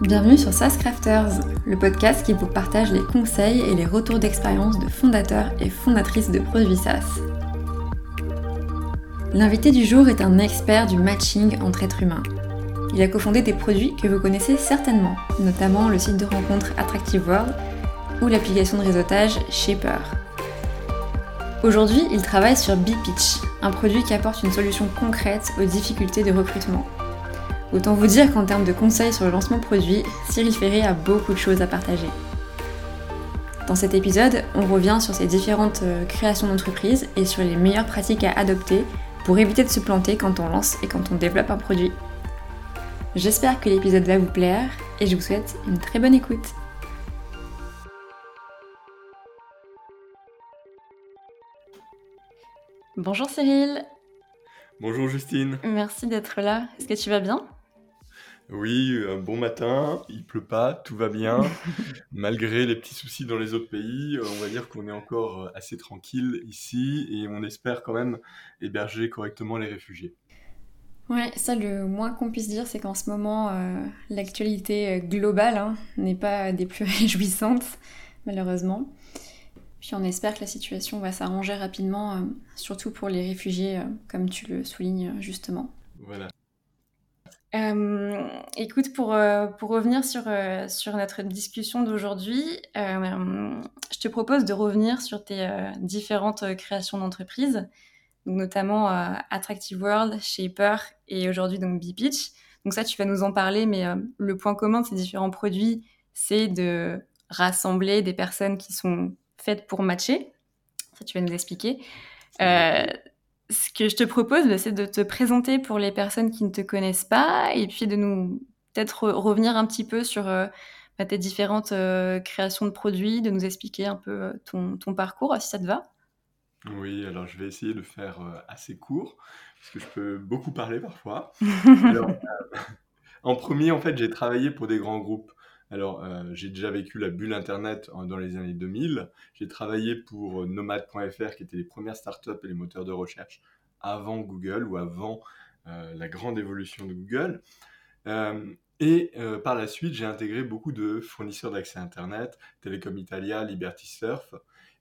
Bienvenue sur SaaS Crafters, le podcast qui vous partage les conseils et les retours d'expérience de fondateurs et fondatrices de produits SaaS. L'invité du jour est un expert du matching entre êtres humains. Il a cofondé des produits que vous connaissez certainement, notamment le site de rencontre Attractive World ou l'application de réseautage Shaper. Aujourd'hui, il travaille sur BPitch, un produit qui apporte une solution concrète aux difficultés de recrutement. Autant vous dire qu'en termes de conseils sur le lancement produit, Cyril Ferré a beaucoup de choses à partager. Dans cet épisode, on revient sur ses différentes euh, créations d'entreprise et sur les meilleures pratiques à adopter pour éviter de se planter quand on lance et quand on développe un produit. J'espère que l'épisode va vous plaire et je vous souhaite une très bonne écoute. Bonjour Cyril. Bonjour Justine. Merci d'être là. Est-ce que tu vas bien? Oui, un bon matin, il pleut pas, tout va bien. Malgré les petits soucis dans les autres pays, euh, on va dire qu'on est encore euh, assez tranquille ici et on espère quand même héberger correctement les réfugiés. Ouais, ça le moins qu'on puisse dire, c'est qu'en ce moment, euh, l'actualité globale hein, n'est pas des plus réjouissantes, malheureusement. Puis on espère que la situation va s'arranger rapidement, surtout pour les réfugiés, comme tu le soulignes justement. Voilà. Euh, écoute, pour, euh, pour revenir sur, euh, sur notre discussion d'aujourd'hui, je te propose de revenir sur tes différentes créations d'entreprise, notamment Attractive World, Shaper et aujourd'hui donc B-Pitch. Donc ça, tu vas nous en parler, mais le point commun de ces différents produits, c'est de rassembler des personnes qui sont faites pour matcher. Ça, tu vas nous expliquer ce que je te propose, bah, c'est de te présenter pour les personnes qui ne te connaissent pas et puis de nous peut-être revenir un petit peu sur euh, bah, tes différentes euh, créations de produits, de nous expliquer un peu euh, ton, parcours, si ça te va. Oui, alors je vais essayer de faire assez court, parce que je peux beaucoup parler parfois. en premier, en fait, j'ai travaillé pour des grands groupes. Alors, j'ai déjà vécu la bulle Internet dans les années 2000. J'ai travaillé pour Nomad.fr, qui étaient les premières startups et les moteurs de recherche avant Google ou avant la grande évolution de Google. et par la suite, j'ai intégré beaucoup de fournisseurs d'accès Internet, Telecom Italia, Liberty Surf.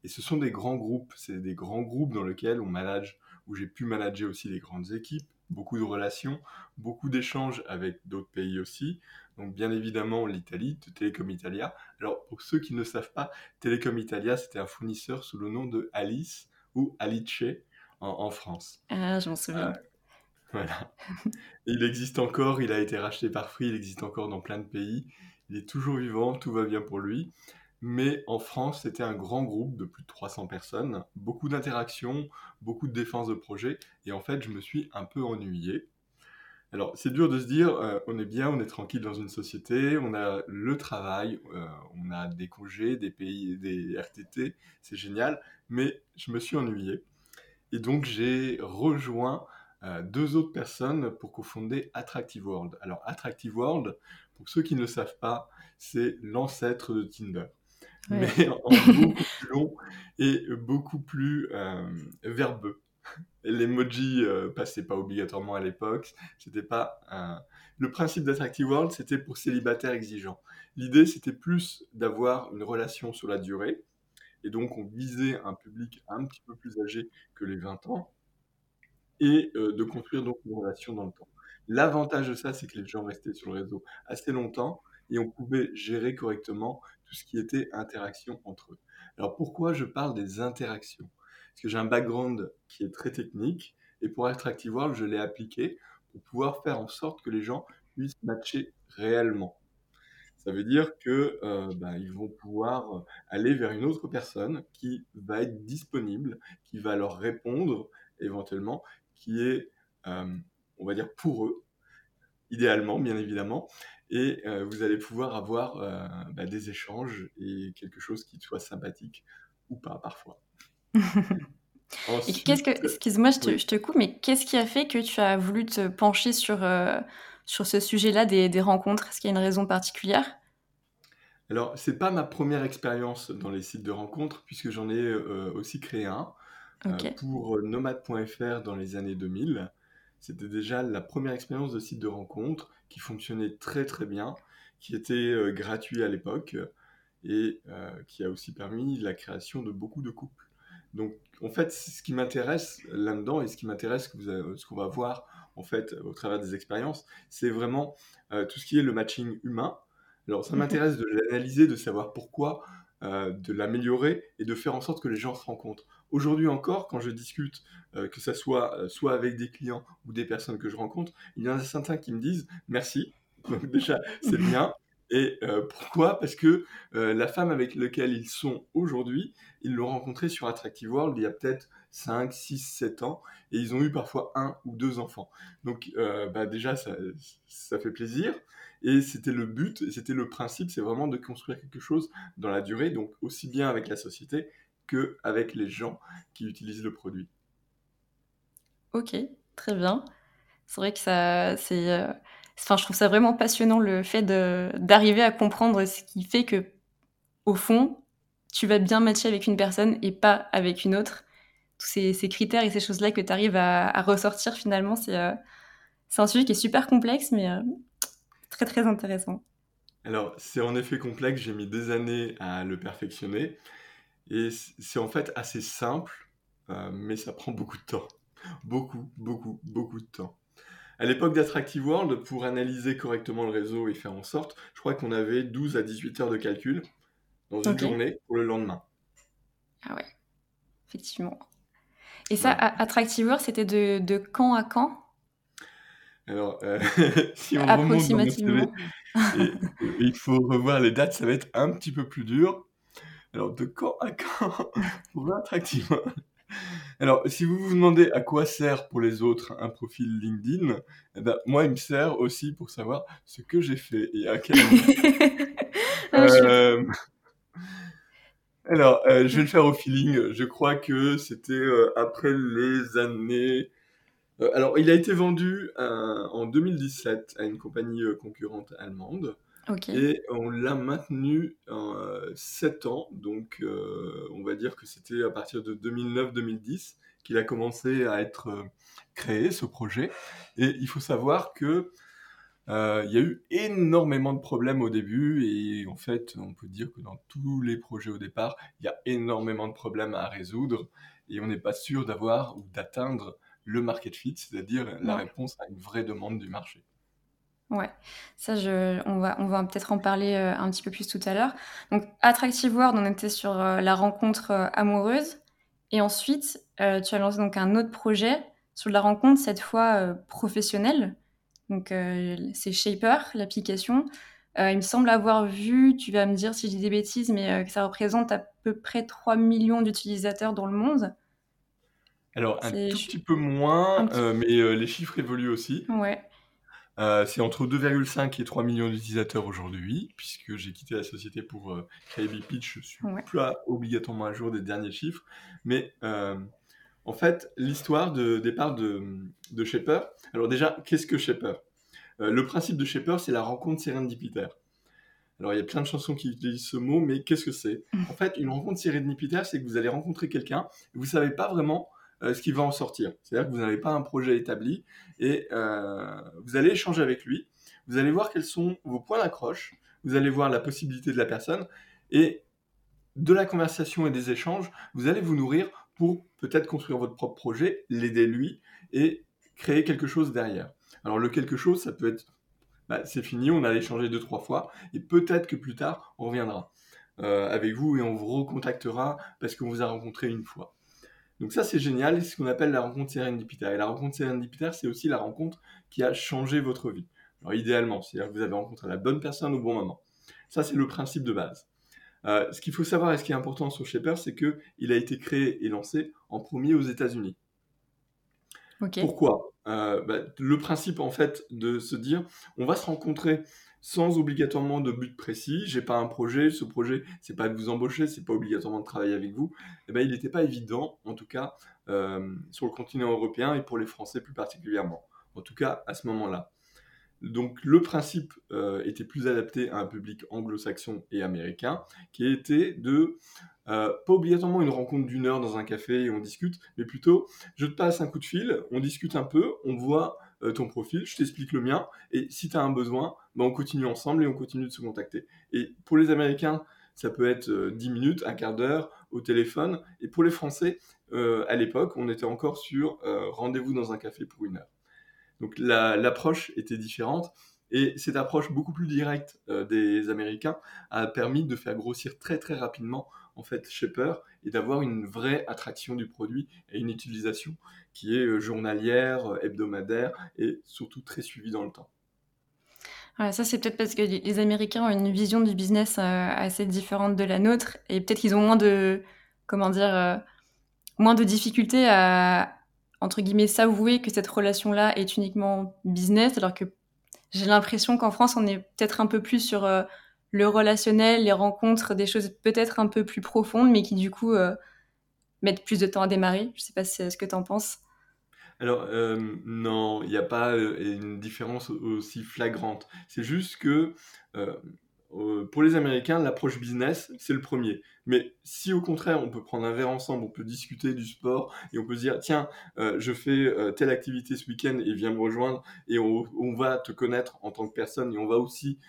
Et ce sont des grands groupes. C'est des grands groupes dans lesquels on manage, où j'ai pu manager aussi des grandes équipes, beaucoup de relations, beaucoup d'échanges avec d'autres pays aussi. Donc bien évidemment l'Italie, de Telecom Italia. Alors pour ceux qui ne savent pas, Telecom Italia, c'était un fournisseur sous le nom de Alice ou Alice en, France. Ah, je m'en souviens. Euh, voilà. il existe encore, il a été racheté par Free, il existe encore dans plein de pays. Il est toujours vivant, tout va bien pour lui. Mais en France, c'était un grand groupe de plus de 300 personnes, beaucoup d'interactions, beaucoup de défense de projets. Et en fait, je me suis un peu ennuyé. Alors, c'est dur de se dire, euh, on est bien, on est tranquille dans une société, on a le travail, euh, on a des congés, des pays, des RTT, c'est génial, mais je me suis ennuyé. Et donc, j'ai rejoint euh, deux autres personnes pour cofonder Attractive World. Alors, Attractive World, pour ceux qui ne le savent pas, c'est l'ancêtre de Tinder. Mais en beaucoup plus long et beaucoup plus verbeux. L'emoji euh, passait pas obligatoirement à l'époque. C'était pas Le principe d'Attractive World, c'était pour célibataires exigeants. L'idée, c'était plus d'avoir une relation sur la durée. Et donc, on visait un public un petit peu plus âgé que les 20 ans. Et euh, de construire donc une relation dans le temps. L'avantage de ça, c'est que les gens restaient sur le réseau assez longtemps et on pouvait gérer correctement tout ce qui était interaction entre eux. Alors pourquoi je parle des interactions? Parce que j'ai un background qui est très technique, et pour Attractive World, je l'ai appliqué pour pouvoir faire en sorte que les gens puissent matcher réellement. Ça veut dire que euh, ben, ils vont pouvoir aller vers une autre personne qui va être disponible, qui va leur répondre éventuellement, qui est, euh, on va dire, pour eux, idéalement, bien évidemment. Et euh, vous allez pouvoir avoir ben, des échanges et quelque chose qui soit sympathique ou pas parfois. qu'est-ce que, excuse-moi, je, te, coupe, mais qu'est-ce qui a fait que tu as voulu te pencher sur, euh, sur ce sujet-là des, des rencontres? Est-ce qu'il y a une raison particulière? Alors, c'est pas ma première expérience dans les sites de rencontres, puisque j'en ai euh, aussi créé un euh, pour nomad.fr dans les années 2000. C'était déjà la première expérience de site de rencontre qui fonctionnait très très bien, qui était gratuit à l'époque et qui a aussi permis la création de beaucoup de couples. Donc, en fait, ce qui m'intéresse là-dedans et ce qui m'intéresse, ce qu'on va voir en fait au travers des expériences, c'est vraiment tout ce qui est le matching humain. Alors, ça mhm. m'intéresse de l'analyser, de savoir pourquoi, de l'améliorer et de faire en sorte que les gens se rencontrent. Aujourd'hui encore, quand je discute, que ce soit soit avec des clients ou des personnes que je rencontre, il y en a certains qui me disent merci. Donc déjà, c'est bien. Et euh, pourquoi? Parce que euh, la femme avec laquelle ils sont aujourd'hui, ils l'ont rencontrée sur Attractive World il y a peut-être 5, 6, 7 ans, et ils ont eu parfois un ou deux enfants. Donc euh, bah déjà, ça, ça, fait plaisir, et c'était le but, et c'était le principe, c'est vraiment de construire quelque chose dans la durée, donc aussi bien avec la société qu'avec les gens qui utilisent le produit. Ok, très bien. C'est vrai que ça, c'est Enfin, je trouve ça vraiment passionnant le fait d'arriver à comprendre ce qui fait que, au fond, tu vas bien matcher avec une personne et pas avec une autre. Tous ces, critères et ces choses-là que tu arrives à, ressortir finalement, euh, c'est un sujet qui est super complexe, mais euh, très très intéressant. Alors, c'est en effet complexe, j'ai mis des années à le perfectionner. Et c'est en fait assez simple, euh, mais ça prend beaucoup de temps. Beaucoup, beaucoup, beaucoup de temps. À l'époque d'Attractive World, pour analyser correctement le réseau et faire en sorte, je crois qu'on avait 12 à 18 heures de calcul dans une journée pour le lendemain. Ah ouais, effectivement. Et ça, Attractive World, c'était de, de, quand à quand? Alors, euh, si on Approximativement. il faut revoir les dates, ça va être un petit peu plus dur. Alors, de quand à quand pour Attractive World alors, si vous vous demandez à quoi sert pour les autres un profil LinkedIn, eh ben, moi, il me sert aussi pour savoir ce que j'ai fait et à quel moment. Euh, alors, euh, je vais le faire au feeling. Je crois que c'était euh, après les années. alors, il a été vendu en 2017 à une compagnie concurrente allemande. Et on l'a maintenu euh, 7 ans, donc euh, on va dire que c'était à partir de 2009-2010 qu'il a commencé à être euh, créé, ce projet. Et il faut savoir que euh, il y a eu énormément de problèmes au début et en fait, on peut dire que dans tous les projets au départ, il y a énormément de problèmes à résoudre et on n'est pas sûr d'avoir ou d'atteindre le market fit, c'est-à-dire la réponse à une vraie demande du marché. Ouais, ça, je, on va, on va peut-être en parler euh, un petit peu plus tout à l'heure. Donc, Attractive World, on était sur euh, la rencontre amoureuse. Et ensuite, tu as lancé donc un autre projet sur la rencontre, cette fois professionnelle. Donc, c'est Shaper, l'application. il me semble avoir vu, tu vas me dire si je dis des bêtises, mais que ça représente à peu près 3 millions d'utilisateurs dans le monde. Alors, un tout petit peu moins, mais les chiffres évoluent aussi. Ouais. Euh, c'est entre 2,5 et 3 millions d'utilisateurs aujourd'hui, puisque j'ai quitté la société pour euh, créer BePitch, je suis plus obligatoirement à jour des derniers chiffres. Mais euh, en fait, l'histoire de départ de, de Shaper. Alors déjà, qu'est-ce que Shaper? Le principe de Shaper, c'est la rencontre sérendipitaire. Alors il y a plein de chansons qui utilisent ce mot, mais qu'est-ce que c'est? En fait, une rencontre sérendipitaire, c'est que vous allez rencontrer quelqu'un, vous ne savez pas vraiment euh, ce qui va en sortir. C'est-à-dire que vous n'avez pas un projet établi et euh, vous allez échanger avec lui, vous allez voir quels sont vos points d'accroche, vous allez voir la possibilité de la personne et de la conversation et des échanges, vous allez vous nourrir pour peut-être construire votre propre projet, l'aider lui et créer quelque chose derrière. Alors le quelque chose, ça peut être, bah, c'est fini, on a échangé deux, trois fois, et peut-être que plus tard, on reviendra euh, avec vous et on vous recontactera parce qu'on vous a rencontré une fois. Donc ça, c'est génial, c'est ce qu'on appelle la rencontre sérendipitaire. Et la rencontre sérendipitaire, c'est aussi la rencontre qui a changé votre vie. Alors idéalement, c'est-à-dire que vous avez rencontré la bonne personne au bon moment. Ça, c'est le principe de base. Euh, ce qu'il faut savoir et ce qui est important sur Shaper, c'est qu'il a été créé et lancé en premier aux États-Unis. Pourquoi? Euh, bah, Le principe, en fait, de se dire, on va se rencontrer sans obligatoirement de but précis. J'ai pas un projet, ce projet, c'est pas de vous embaucher, c'est pas obligatoirement de travailler avec vous. Eh ben, il n'était pas évident, en tout cas, euh, sur le continent européen et pour les Français plus particulièrement. En tout cas, à ce moment-là. Donc le principe euh, était plus adapté à un public anglo-saxon et américain, qui était de, euh, pas obligatoirement une rencontre d'une heure dans un café et on discute, mais plutôt je te passe un coup de fil, on discute un peu, on voit euh, ton profil, je t'explique le mien, et si tu as un besoin, bah, on continue ensemble et on continue de se contacter. Et pour les Américains, ça peut être 10 minutes, un quart d'heure au téléphone, et pour les Français, à l'époque, on était encore sur rendez-vous dans un café pour une heure. Donc l'approche était différente. Et cette approche beaucoup plus directe euh, des Américains a permis de faire grossir très très rapidement en fait Shaper et d'avoir une vraie attraction du produit et une utilisation qui est euh, journalière, euh, hebdomadaire et surtout très suivie dans le temps. ça c'est peut-être parce que les Américains ont une vision du business assez différente de la nôtre et peut-être qu'ils ont moins de comment dire moins de difficultés à entre guillemets s'avouer que cette relation là est uniquement business alors que j'ai l'impression qu'en France, on est peut-être un peu plus sur euh, le relationnel, les rencontres, des choses peut-être un peu plus profondes, mais qui du coup euh, mettent plus de temps à démarrer. Je sais pas ce que tu en penses. Alors, euh, non, il n'y a pas une différence aussi flagrante. C'est juste que euh, pour les Américains, l'approche business, c'est le premier. Mais si au contraire, on peut prendre un verre ensemble, on peut discuter du sport et on peut se dire, tiens, euh, je fais euh, telle activité ce week-end et viens me rejoindre et on, va te connaître en tant que personne et on va aussi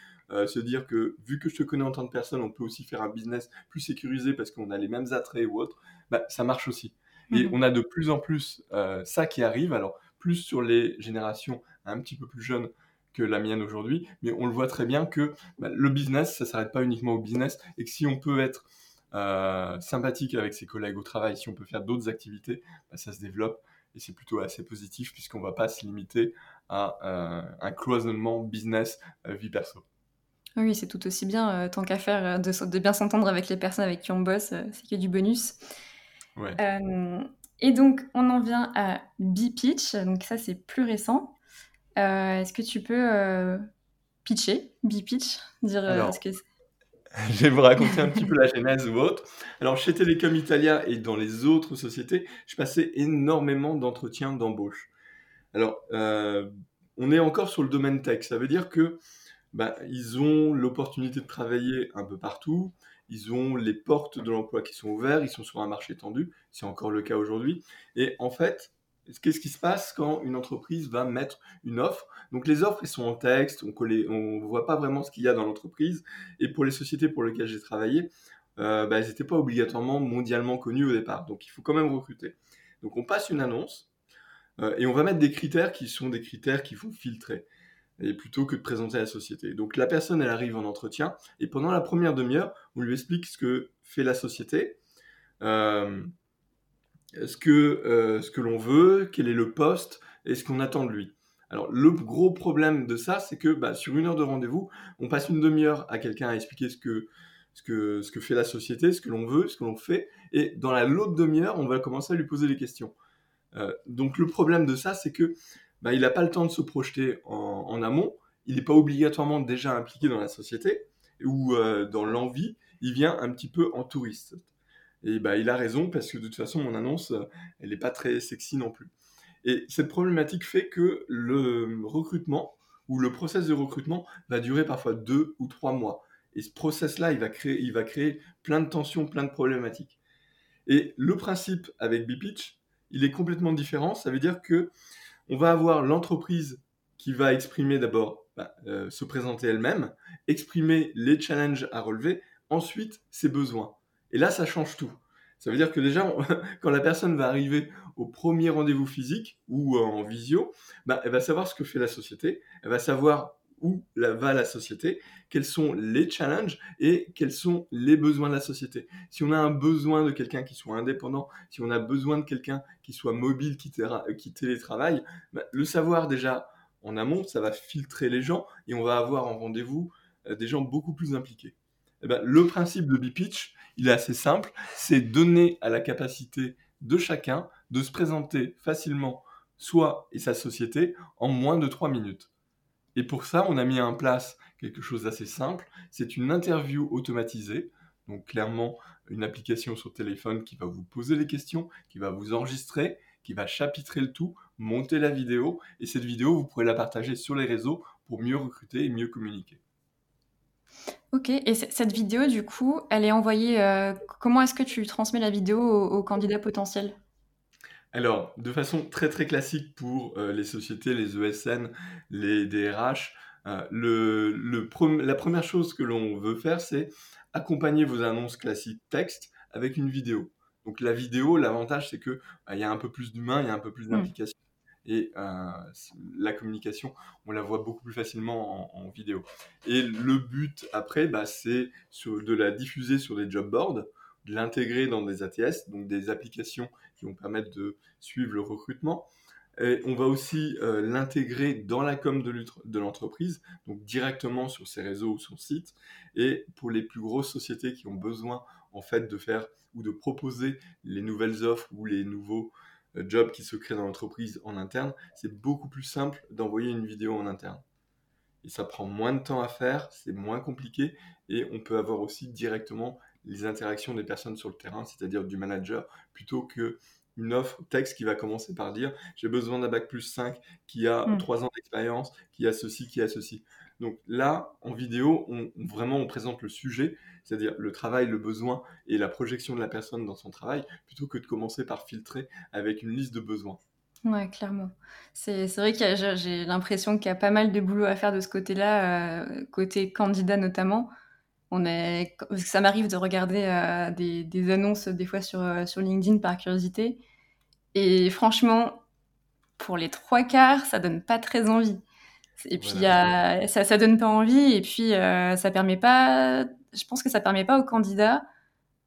se dire que vu que je te connais en tant que personne, on peut aussi faire un business plus sécurisé parce qu'on a les mêmes attraits ou autres, bah, ça marche aussi. Et mhm. on a de plus en plus ça qui arrive, alors plus sur les générations un petit peu plus jeunes que la mienne aujourd'hui, mais on le voit très bien que bah, le business, ça s'arrête pas uniquement au business, et que si on peut être euh, sympathique avec ses collègues au travail, si on peut faire d'autres activités, bah, ça se développe, et c'est plutôt assez positif, puisqu'on va pas se limiter à euh, un cloisonnement business euh, perso. Oui, c'est tout aussi bien, tant qu'à faire, de, de, bien s'entendre avec les personnes avec qui on bosse, c'est que du bonus. Ouais. et donc, on en vient à B-Pitch, donc ça c'est plus récent. Euh, est-ce que tu peux euh, pitcher, B-pitch dire, euh, que... Je vais vous raconter un petit peu la genèse ou autre. Alors, chez Telecom Italia et dans les autres sociétés, je passais énormément d'entretiens d'embauche. Alors, on est encore sur le domaine tech. Ça veut dire que bah, ils ont l'opportunité de travailler un peu partout. Ils ont les portes de l'emploi qui sont ouvertes. Ils sont sur un marché tendu. C'est encore le cas aujourd'hui. Et en fait, Qu'est-ce qui se passe quand une entreprise va mettre une offre? Donc les offres, elles sont en texte, on ne voit pas vraiment ce qu'il y a dans l'entreprise. Et pour les sociétés pour lesquelles j'ai travaillé, euh, bah, elles n'étaient pas obligatoirement mondialement connues au départ. Donc il faut quand même recruter. Donc on passe une annonce euh, et on va mettre des critères qui sont des critères qui vont filtrer. Et plutôt que de présenter la société. Donc la personne, elle arrive en entretien et pendant la première demi-heure, on lui explique ce que fait la société. Euh, ce que, euh, ce que l'on veut, quel est le poste et ce qu'on attend de lui. Alors le gros problème de ça, c'est que bah, sur une heure de rendez-vous, on passe une demi-heure à quelqu'un à expliquer ce que, ce, que, ce que fait la société, ce que l'on veut, ce que l'on fait, et dans la l'autre demi-heure, on va commencer à lui poser des questions. Euh, donc le problème de ça, c'est que bah, il n'a pas le temps de se projeter en, amont, il n'est pas obligatoirement déjà impliqué dans la société ou euh, dans l'envie, il vient un petit peu en touriste. Et bah, il a raison parce que de toute façon, mon annonce, euh, elle n'est pas très sexy non plus. Et cette problématique fait que le recrutement ou le process de recrutement va durer parfois deux ou trois mois. Et ce process-là, il, va créer, il va créer plein de tensions, plein de problématiques. Et le principe avec B-Pitch, il est complètement différent. Ça veut dire que on va avoir l'entreprise qui va exprimer d'abord, bah, euh, se présenter elle-même, exprimer les challenges à relever, ensuite ses besoins. Et là, ça change tout. Ça veut dire que déjà, quand la personne va arriver au premier rendez-vous physique ou euh, en visio, bah, elle va savoir ce que fait la société, elle va savoir où va la société, quels sont les challenges et quels sont les besoins de la société. Si on a un besoin de quelqu'un qui soit indépendant, si on a besoin de quelqu'un qui soit mobile, qui, qui télétravaille, bah, le savoir déjà en amont, ça va filtrer les gens et on va avoir en rendez-vous euh, des gens beaucoup plus impliqués. Eh ben, le principe de B-Pitch, il est assez simple, c'est donner à la capacité de chacun de se présenter facilement soi et sa société en moins de 3 minutes. Et pour ça, on a mis en place quelque chose d'assez simple, c'est une interview automatisée, donc clairement une application sur téléphone qui va vous poser les questions, qui va vous enregistrer, qui va chapitrer le tout, monter la vidéo, et cette vidéo, vous pourrez la partager sur les réseaux pour mieux recruter et mieux communiquer. Ok, et cette vidéo, du coup, elle est envoyée. Euh, comment est-ce que tu transmets la vidéo aux, candidats potentiels Alors, de façon très très classique pour euh, les sociétés, les ESN, les DRH, euh, le, la première chose que l'on veut faire, c'est accompagner vos annonces classiques texte avec une vidéo. Donc la vidéo, l'avantage, c'est que bah, il y a un peu plus d'humain, il y a un peu plus mmh. d'implication. Et euh, la communication, on la voit beaucoup plus facilement en, vidéo. Et le but après, bah, c'est de la diffuser sur des job boards, de l'intégrer dans des ATS, donc des applications qui vont permettre de suivre le recrutement. Et on va aussi euh, l'intégrer dans la com de l'entreprise, donc directement sur ses réseaux ou son site. Et pour les plus grosses sociétés qui ont besoin en fait de faire ou de proposer les nouvelles offres ou les nouveaux jobs qui se créent dans l'entreprise en interne, c'est beaucoup plus simple d'envoyer une vidéo en interne. Et ça prend moins de temps à faire, c'est moins compliqué et on peut avoir aussi directement les interactions des personnes sur le terrain, c'est-à-dire du manager, plutôt que une offre texte qui va commencer par dire j'ai besoin d'un bac plus 5 qui a 3 hmm. ans d'expérience, qui a ceci, qui a ceci. Donc là, en vidéo, on, vraiment on présente le sujet, c'est-à-dire le travail, le besoin et la projection de la personne dans son travail, plutôt que de commencer par filtrer avec une liste de besoins. Ouais, clairement. C'est vrai que j'ai l'impression qu'il y a pas mal de boulot à faire de ce côté-là, euh, côté candidat notamment. On est, ça m'arrive de regarder euh, des, annonces des fois sur, euh, sur LinkedIn par curiosité. Et franchement, pour les trois quarts, ça donne pas très envie. Et puis, ça, ça donne pas envie. Et puis, euh, ça permet pas, je pense que ça permet pas aux candidats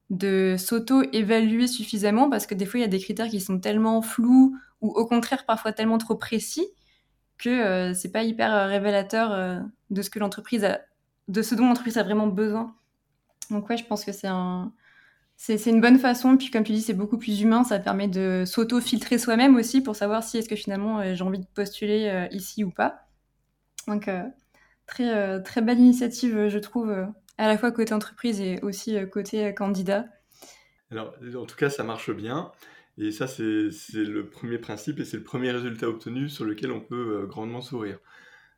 de s'auto-évaluer suffisamment parce que des fois, il y a des critères qui sont tellement flous ou au contraire parfois tellement trop précis que c'est pas hyper révélateur de ce que l'entreprise a de ce dont l'entreprise a vraiment besoin. Donc ouais, je pense que c'est un, c'est, une bonne façon. Puis comme tu dis, c'est beaucoup plus humain. Ça permet de s'auto-filtrer soi-même aussi pour savoir si est-ce que finalement euh, j'ai envie de postuler euh, ici ou pas. Donc euh, très très belle initiative, je trouve, à la fois côté entreprise et aussi côté candidat. Alors en tout cas, ça marche bien. Et ça, c'est, le premier principe et c'est le premier résultat obtenu sur lequel on peut grandement sourire.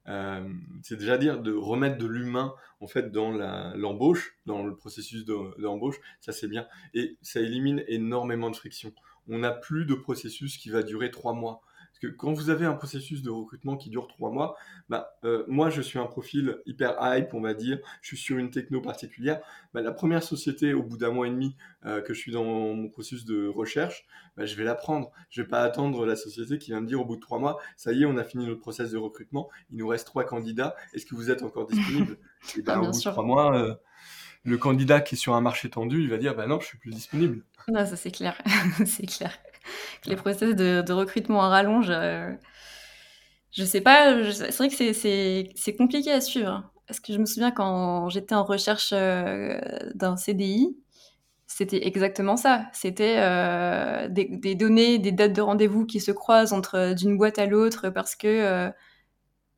Euh, c'est déjà dire de remettre de l'humain en fait dans l'embauche, dans le processus d'embauche, ça c'est bien. Et ça élimine énormément de friction. On n'a plus de processus qui va durer trois mois. Que quand vous avez un processus de recrutement qui dure trois mois, bah, euh, moi je suis un profil hyper hype, on va dire, je suis sur une techno particulière. Bah, la première société, au bout d'un mois et demi euh, que je suis dans mon processus de recherche, bah, je vais la prendre. Je vais pas attendre la société qui vient me dire au bout de trois mois, ça y est, on a fini notre process de recrutement, il nous reste trois candidats, est-ce que vous êtes encore disponible? Et ben, au bout de trois mois, euh, le candidat qui est sur un marché tendu, il va dire, bah non, je suis plus disponible. Non, ça c'est clair, c'est clair les process de, recrutement en rallonge. Euh, je sais pas, c'est vrai que c'est compliqué à suivre. Parce que je me souviens quand j'étais en recherche euh, d'un CDI, c'était exactement ça. C'était euh, des, données, des dates de rendez-vous qui se croisent entre d'une boîte à l'autre parce que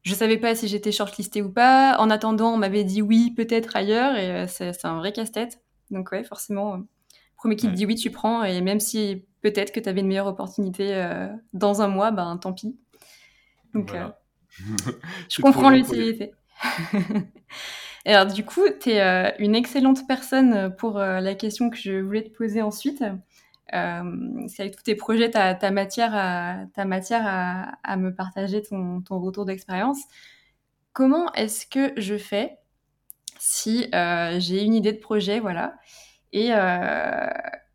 je savais pas si j'étais shortlistée ou pas. En attendant, on m'avait dit oui, peut-être ailleurs, et c'est un vrai casse-tête. Donc ouais, forcément, premier qui te dit oui, tu prends, et même si peut-être que tu avais une meilleure opportunité euh, dans un mois, ben tant pis. Donc, euh, je comprends l'utilité. alors, du coup, tu es euh, une excellente personne pour la question que je voulais te poser ensuite. c'est avec tous tes projets, tu as, matière, à, ta matière à, me partager ton, ton retour d'expérience. Comment est-ce que je fais si j'ai une idée de projet, voilà, et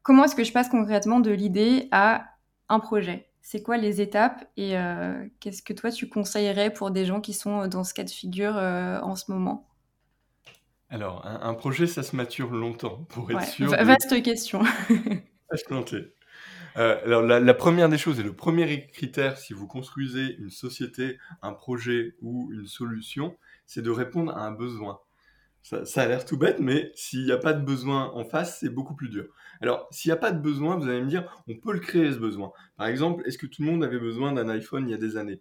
comment est-ce que je passe concrètement de l'idée à un projet? C'est quoi les étapes et euh, qu'est-ce que toi tu conseillerais pour des gens qui sont dans ce cas de figure euh, en ce moment? Alors, un, projet, ça se mature longtemps pour être sûr. Vaste question. Euh, alors, la, première des choses et le premier critère, si vous construisez une société, un projet ou une solution, c'est de répondre à un besoin. Ça, a l'air tout bête, mais s'il n'y a pas de besoin en face, c'est beaucoup plus dur. Alors, s'il n'y a pas de besoin, vous allez me dire, on peut le créer ce besoin. Par exemple, est-ce que tout le monde avait besoin d'un iPhone il y a des années?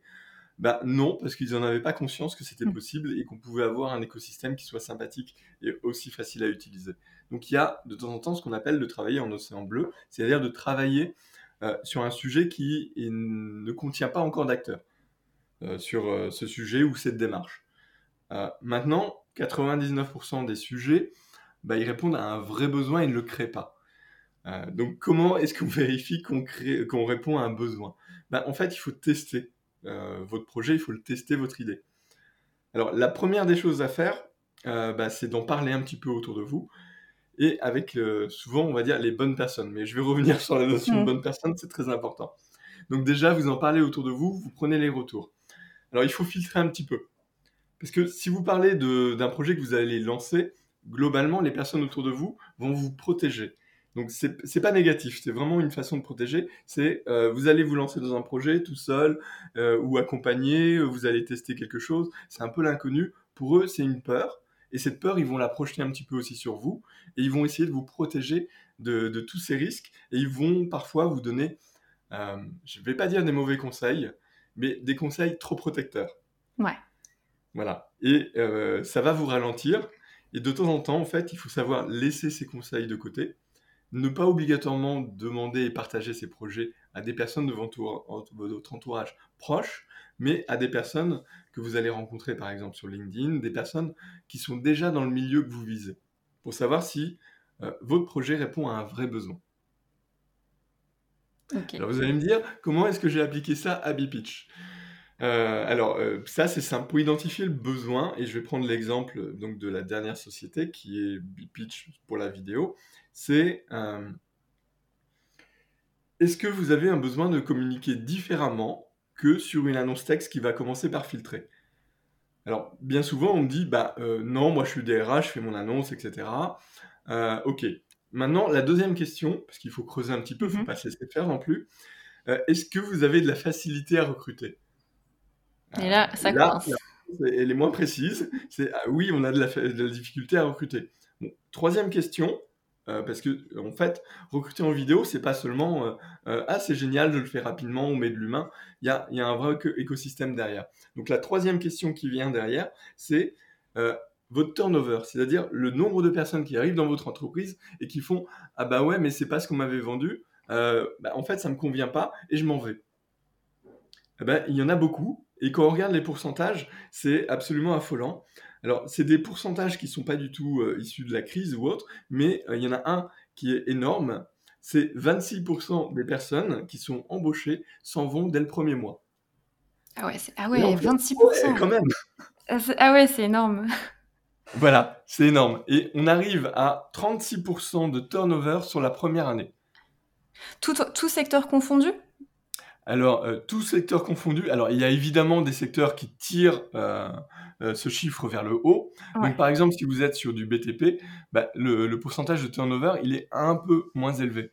Ben non, parce qu'ils n'en avaient pas conscience que c'était hmm. possible et qu'on pouvait avoir un écosystème qui soit sympathique et aussi facile à utiliser. Donc il y a de temps en temps ce qu'on appelle de travailler en océan bleu, c'est-à-dire de travailler euh, sur un sujet qui ne contient pas encore d'acteurs euh, sur euh, ce sujet ou cette démarche. maintenant, 99% des sujets, bah, ils répondent à un vrai besoin et ne le créent pas. Euh, donc, comment est-ce qu'on vérifie qu'on, crée, qu'on répond à un besoin? Ben, En fait, il faut tester euh, votre projet, il faut le tester, votre idée. Alors, la première des choses à faire, euh, ben, c'est d'en parler un petit peu autour de vous et avec souvent, on va dire, les bonnes personnes. Mais je vais revenir sur la notion de mmh. bonne personne, c'est très important. Donc déjà, vous en parlez autour de vous, vous prenez les retours. Alors, il faut filtrer un petit peu. Parce que si vous parlez d'un projet que vous allez lancer, globalement, les personnes autour de vous vont vous protéger. Donc c'est pas négatif, c'est vraiment une façon de protéger. C'est euh, vous allez vous lancer dans un projet tout seul euh, ou accompagné, vous allez tester quelque chose. C'est un peu l'inconnu. Pour eux, c'est une peur. Et cette peur, ils vont la projeter un petit peu aussi sur vous. Et ils vont essayer de vous protéger de, tous ces risques. Et ils vont parfois vous donner, euh, je ne vais pas dire des mauvais conseils, mais des conseils trop protecteurs. Ouais. Voilà. Et ça va vous ralentir. Et de temps en temps, en fait, il faut savoir laisser ces conseils de côté ne pas obligatoirement demander et partager ses projets à des personnes de votre entourage proche, mais à des personnes que vous allez rencontrer par exemple sur LinkedIn, des personnes qui sont déjà dans le milieu que vous visez, pour savoir si euh, votre projet répond à un vrai besoin. Alors vous allez me dire, comment est-ce que j'ai appliqué ça à BPitch euh, alors euh, ça c'est simple pour identifier le besoin et je vais prendre l'exemple donc de la dernière société qui est BPitch pour la vidéo c'est euh, est-ce que vous avez un besoin de communiquer différemment que sur une annonce texte qui va commencer par filtrer? Alors, bien souvent, on me dit, bah euh, non, moi je suis DRH, je fais mon annonce, etc. Euh, ok. Maintenant, la deuxième question, parce qu'il faut creuser un petit peu, il ne faut mhm. pas se laisser faire non plus. est-ce que vous avez de la facilité à recruter? Et là, ça commence. Elle est moins précise. C'est ah oui, on a de la, de la difficulté à recruter. troisième question, euh, parce que en fait, recruter en vidéo, c'est pas seulement euh, euh, ah c'est génial, je le fais rapidement, on met de l'humain. Il y a, y a, un vrai écosystème derrière. Donc la troisième question qui vient derrière, c'est votre turnover, c'est-à-dire le nombre de personnes qui arrivent dans votre entreprise et qui font ah bah ouais mais c'est pas ce qu'on m'avait vendu. Bah, en fait ça me convient pas et je m'en vais. Eh ben, il y en a beaucoup et quand on regarde les pourcentages, c'est absolument affolant. Alors, c'est des pourcentages qui ne sont pas du tout euh, issus de la crise ou autre, mais euh, il y en a un qui est énorme. C'est 26% des personnes qui sont embauchées s'en vont dès le premier mois. Ah ouais, ah ouais 26%. quand même. Ah, ah ouais, c'est énorme. Voilà, c'est énorme. Et on arrive à 36% de turnover sur la première année. Tout, tout secteur confondu? Alors, euh, tout secteur confondu. Alors, il y a évidemment des secteurs qui tirent euh, ce chiffre vers le haut. Donc, par exemple, si vous êtes sur du BTP, bah, le, pourcentage de turnover, il est un peu moins élevé.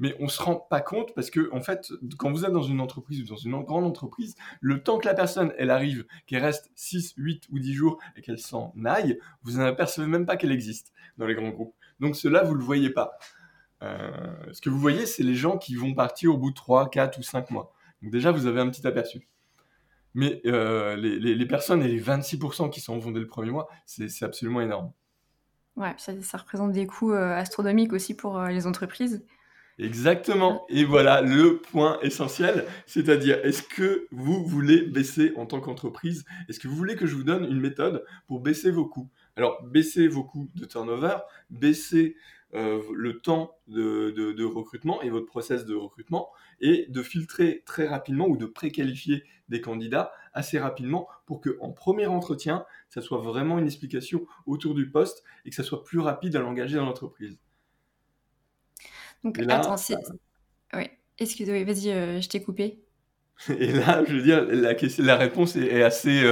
Mais on ne se rend pas compte parce que, en fait, quand vous êtes dans une entreprise ou dans une grande entreprise, le temps que la personne, elle arrive, qu'elle reste 6, 8 ou 10 jours et qu'elle s'en aille, vous n'apercevez même pas qu'elle existe dans les grands groupes. Donc, cela, vous ne le voyez pas. Euh, ce que vous voyez, c'est les gens qui vont partir au bout de 3, 4 ou 5 mois. Donc déjà, vous avez un petit aperçu. Mais euh, les, personnes et les 26% qui s'en vont dès le premier mois, c'est absolument énorme. Ouais, ça, représente des coûts euh, astronomiques aussi pour les entreprises. Exactement. Et voilà le point essentiel, c'est-à-dire est-ce que vous voulez baisser en tant qu'entreprise? Est-ce que vous voulez que je vous donne une méthode pour baisser vos coûts? Alors, baisser vos coûts de turnover, baisser euh, le temps de, recrutement et votre process de recrutement et de filtrer très rapidement ou de préqualifier des candidats assez rapidement pour que en premier entretien, ça soit vraiment une explication autour du poste et que ça soit plus rapide à l'engager dans l'entreprise. Donc attends, c'est... Oui, excusez-moi, vas-y, euh, je t'ai coupé. Et là, je veux dire, la, la réponse est, assez...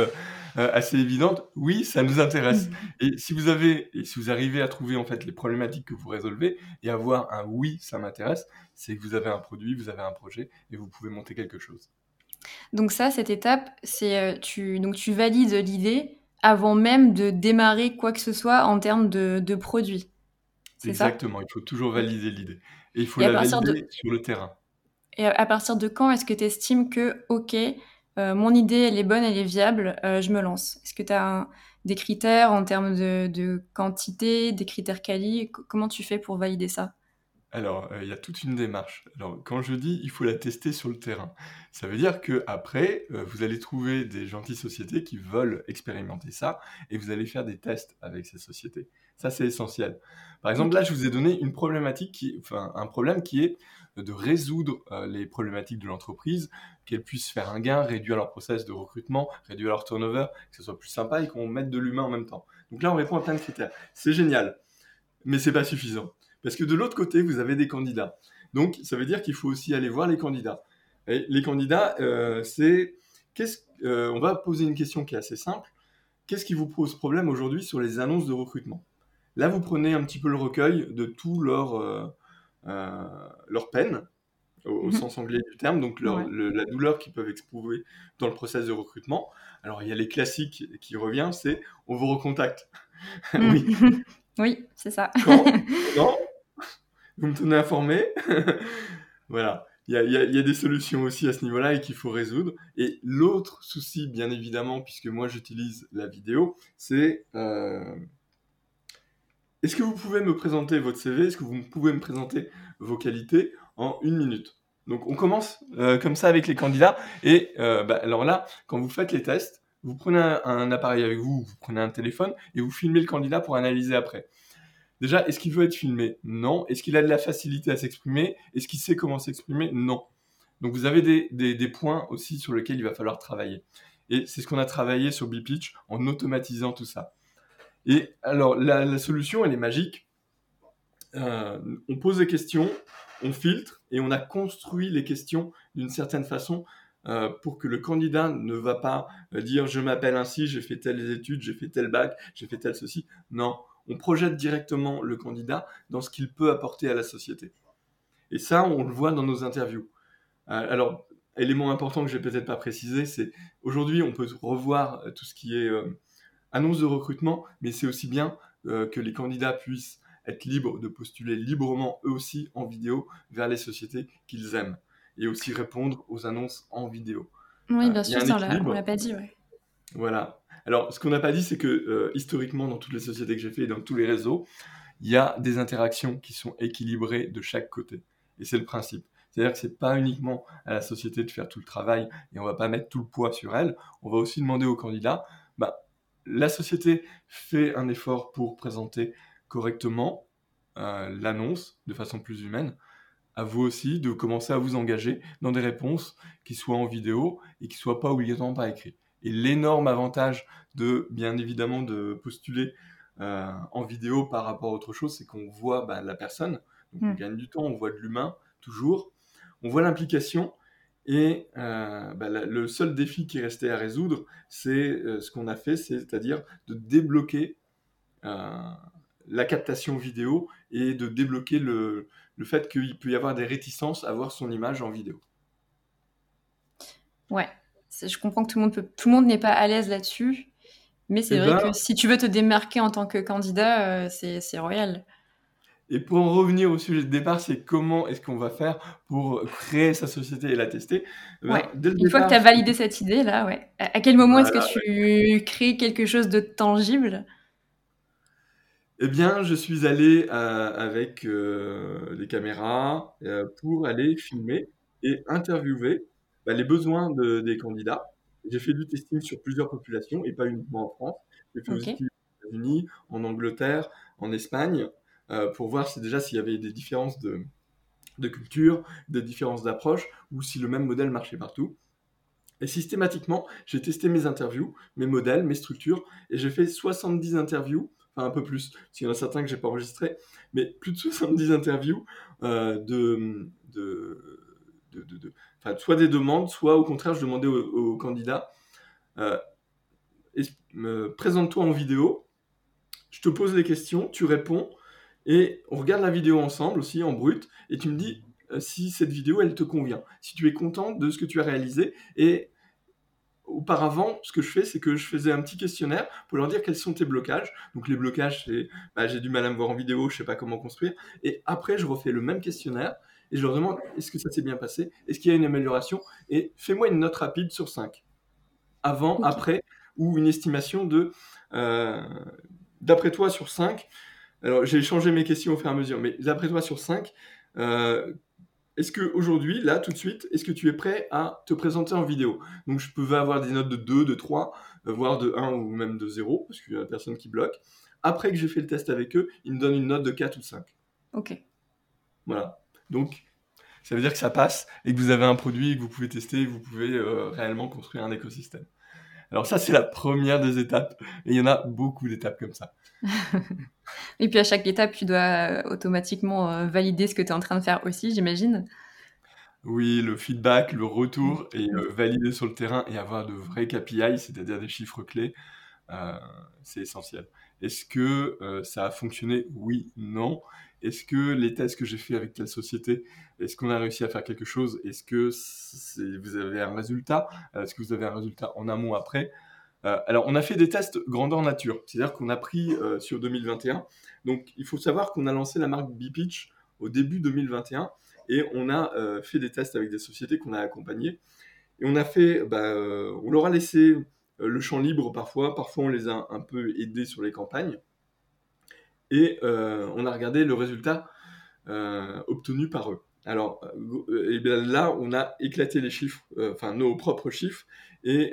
Euh, assez évidente, oui, ça nous intéresse. Mm. Et si vous avez, et si vous arrivez à trouver en fait les problématiques que vous résolvez et avoir un oui, ça m'intéresse, c'est que vous avez un produit, vous avez un projet et vous pouvez monter quelque chose. Donc ça, cette étape, c'est euh, tu donc tu valides l'idée avant même de démarrer quoi que ce soit en termes de, de produit. Exactement, il faut toujours valider l'idée. Et il faut la valider sur le terrain. Et à partir de quand est-ce que tu estimes que, OK, euh, mon idée, elle est bonne, elle est viable, euh, je me lance. Est-ce que tu as des critères en termes de, quantité, des critères quali? Comment tu fais pour valider ça? Alors, euh, il y a toute une démarche. Alors, quand je dis il faut la tester sur le terrain, ça veut dire que après, vous allez trouver des gentilles sociétés qui veulent expérimenter ça et vous allez faire des tests avec ces sociétés. Ça, c'est essentiel. Par exemple, là, je vous ai donné une problématique un problème qui est de résoudre les problématiques de l'entreprise, qu'elles puissent faire un gain, réduire leur process de recrutement, réduire leur turnover, que ce soit plus sympa et qu'on mette de l'humain en même temps. Donc là, on répond à plein de critères. C'est génial, mais c'est pas suffisant. Parce que de l'autre côté, vous avez des candidats. Donc, ça veut dire qu'il faut aussi aller voir les candidats. Et les candidats, euh, c'est. Qu'est-ce, euh, on va poser une question qui est assez simple. Qu'est-ce qui vous pose problème aujourd'hui sur les annonces de recrutement? Là, vous prenez un petit peu le recueil de tout leur, euh, leur peine, au, mhm. sens anglais du terme, donc la douleur qu'ils peuvent éprouver dans le process de recrutement. Alors, il y a les classiques qui reviennent, c'est on vous recontacte. oui. oui, c'est ça. non vous me tenez informé. voilà. Il y, a, des solutions aussi à ce niveau-là et qu'il faut résoudre. Et l'autre souci, bien évidemment, puisque moi j'utilise la vidéo, c'est euh, est-ce que vous pouvez me présenter votre CV Est-ce que vous pouvez me présenter vos qualités en une minute? Donc on commence euh, comme ça avec les candidats. Et euh, bah, alors là, quand vous faites les tests, vous prenez un, appareil avec vous, vous prenez un téléphone et vous filmez le candidat pour analyser après. Déjà, est-ce qu'il veut être filmé? Non. Est-ce qu'il a de la facilité à s'exprimer? Est-ce qu'il sait comment s'exprimer? Non. Donc vous avez des, points aussi sur lesquels il va falloir travailler. Et c'est ce qu'on a travaillé sur Bipitch en automatisant tout ça. Et alors la, solution, elle est magique. Euh, on pose des questions, on filtre et on a construit les questions d'une certaine façon euh, pour que le candidat ne va pas euh, dire je m'appelle ainsi, j'ai fait telles études, j'ai fait tel bac, j'ai fait tel ceci. Non, on projette directement le candidat dans ce qu'il peut apporter à la société. Et ça, on le voit dans nos interviews. Euh, alors, élément important que je vais peut-être pas préciser, c'est aujourd'hui, on peut revoir tout ce qui est annonce de recrutement, mais c'est aussi bien que les candidats puissent être libres de postuler librement eux aussi en vidéo vers les sociétés qu'ils aiment et aussi répondre aux annonces en vidéo. Oui, bien sûr, ça, on l'a pas dit. Ouais. Voilà. Alors, ce qu'on n'a pas dit, c'est que euh, historiquement, dans toutes les sociétés que j'ai fait et dans tous les réseaux, il y a des interactions qui sont équilibrées de chaque côté. Et c'est le principe. C'est-à-dire que c'est pas uniquement à la société de faire tout le travail et on va pas mettre tout le poids sur elle. On va aussi demander aux candidats, bah, la société fait un effort pour présenter correctement euh, l'annonce de façon plus humaine. À vous aussi de commencer à vous engager dans des réponses qui soient en vidéo et qui soient pas obligatoirement par écrit. Et l'énorme avantage de, bien évidemment, de postuler euh, en vidéo par rapport à autre chose, c'est qu'on voit bah, la personne, donc on hmm. gagne du temps, on voit de l'humain, toujours, on voit l'implication, et euh, bah, le seul défi qui restait à résoudre, c'est euh, ce qu'on a fait, c'est-à-dire de débloquer la captation vidéo et de débloquer le, le fait qu'il peut y avoir des réticences à voir son image en vidéo. Ouais, je comprends que tout le monde peut, tout le monde n'est pas à l'aise là-dessus, mais c'est eh vrai ben que si tu veux te démarquer en tant que candidat, euh, c'est royal. Et pour en revenir au sujet de départ, c'est comment est-ce qu'on va faire pour créer sa société et la tester? Eh ben, Une fois que tu as validé cette idée, là, ouais. À quel moment est-ce que tu crées quelque chose de tangible? Eh bien, je suis allé euh, avec euh, des caméras pour aller filmer et interviewer bah, les besoins des candidats. J'ai fait du testing sur plusieurs populations et pas uniquement en France. J'ai fait aussi aux États-Unis, en Angleterre, en Espagne, euh, pour voir si déjà s'il y avait des différences de, de culture, des différences d'approche, ou si le même modèle marchait partout. Et systématiquement, j'ai testé mes interviews, mes modèles, mes structures, et j'ai fait 70 interviews, un peu plus, parce qu'il y en a certains que j'ai pas enregistrés, mais plus de 70 interviews euh, de, soit des demandes, soit au contraire, je demandais aux, candidats euh, présente-toi en vidéo, je te pose les questions, tu réponds, et on regarde la vidéo ensemble aussi en brut, et tu me dis euh, si cette vidéo elle te convient, si tu es content de ce que tu as réalisé, et auparavant, ce que je fais, c'est que je faisais un petit questionnaire pour leur dire quels sont tes blocages. Donc les blocages, c'est bah, j'ai du mal à me voir en vidéo, je sais pas comment construire. Et après, je refais le même questionnaire et je leur demande est-ce que ça s'est bien passé? Est-ce qu'il y a une amélioration? Et fais-moi une note rapide sur 5. Avant, après, ou une estimation de euh, d'après toi sur 5. Alors j'ai changé mes questions au fur et à mesure, mais d'après toi sur 5, est-ce qu'aujourd'hui, là, tout de suite, est-ce que tu es prêt à te présenter en vidéo? Donc, je peux avoir des notes de 2, de 3, voire de 1 ou même de 0, parce qu'il y a personne qui bloque. Après que j'ai fait le test avec eux, ils me donnent une note de 4 ou 5. Ok. Voilà. Donc, ça veut dire que ça passe et que vous avez un produit que vous pouvez tester, vous pouvez euh, réellement construire un écosystème. Alors ça, c'est la première des étapes. Et il y en a beaucoup d'étapes comme ça. et puis à chaque étape, tu dois euh, automatiquement euh, valider ce que tu es en train de faire aussi, j'imagine. Oui, le feedback, le retour et valider sur le terrain et avoir de vrais KPI, c'est-à-dire des chiffres clés, c'est essentiel. Est-ce que ça a fonctionné? Oui, non. Est-ce que les tests que j'ai fait avec telle société, est-ce qu'on a réussi à faire quelque chose? Est-ce que vous avez un résultat? Est-ce que vous avez un résultat en amont après? Euh, Alors, on a fait des tests grandeur nature, c'est-à-dire qu'on a pris euh, sur 2021. Donc, il faut savoir qu'on a lancé la marque B-Pitch au début 2021 et on a euh, fait des tests avec des sociétés qu'on a accompagnées. Et on a fait, bah, on leur a laissé le champ libre parfois, parfois on les a un peu aidés sur les campagnes et euh, on a regardé le résultat euh, obtenu par eux. Alors, euh, bien là, on a éclaté les chiffres, enfin nos propres chiffres, et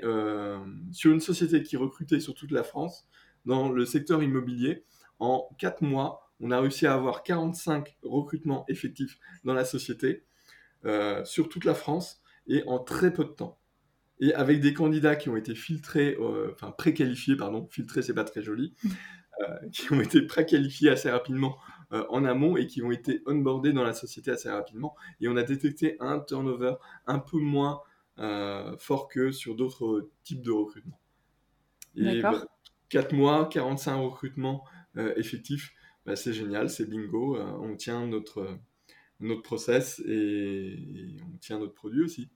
sur une société qui recrutait sur toute la France, dans le secteur immobilier, en 4 mois, on a réussi à avoir 45 recrutements effectifs dans la société, sur toute la France, et en très peu de temps. Et avec des candidats qui ont été filtrés, enfin préqualifiés, pardon, filtrés c'est pas très joli, euh, qui ont été préqualifiés assez rapidement euh, en amont et qui ont été onboardés dans la société assez rapidement. Et on a détecté un turnover un peu moins euh, fort que sur d'autres types de recrutement. Et 4 bah, mois, 45 recrutements effectifs, bah, c'est génial, c'est bingo. on tient notre, notre process et, on tient notre produit aussi.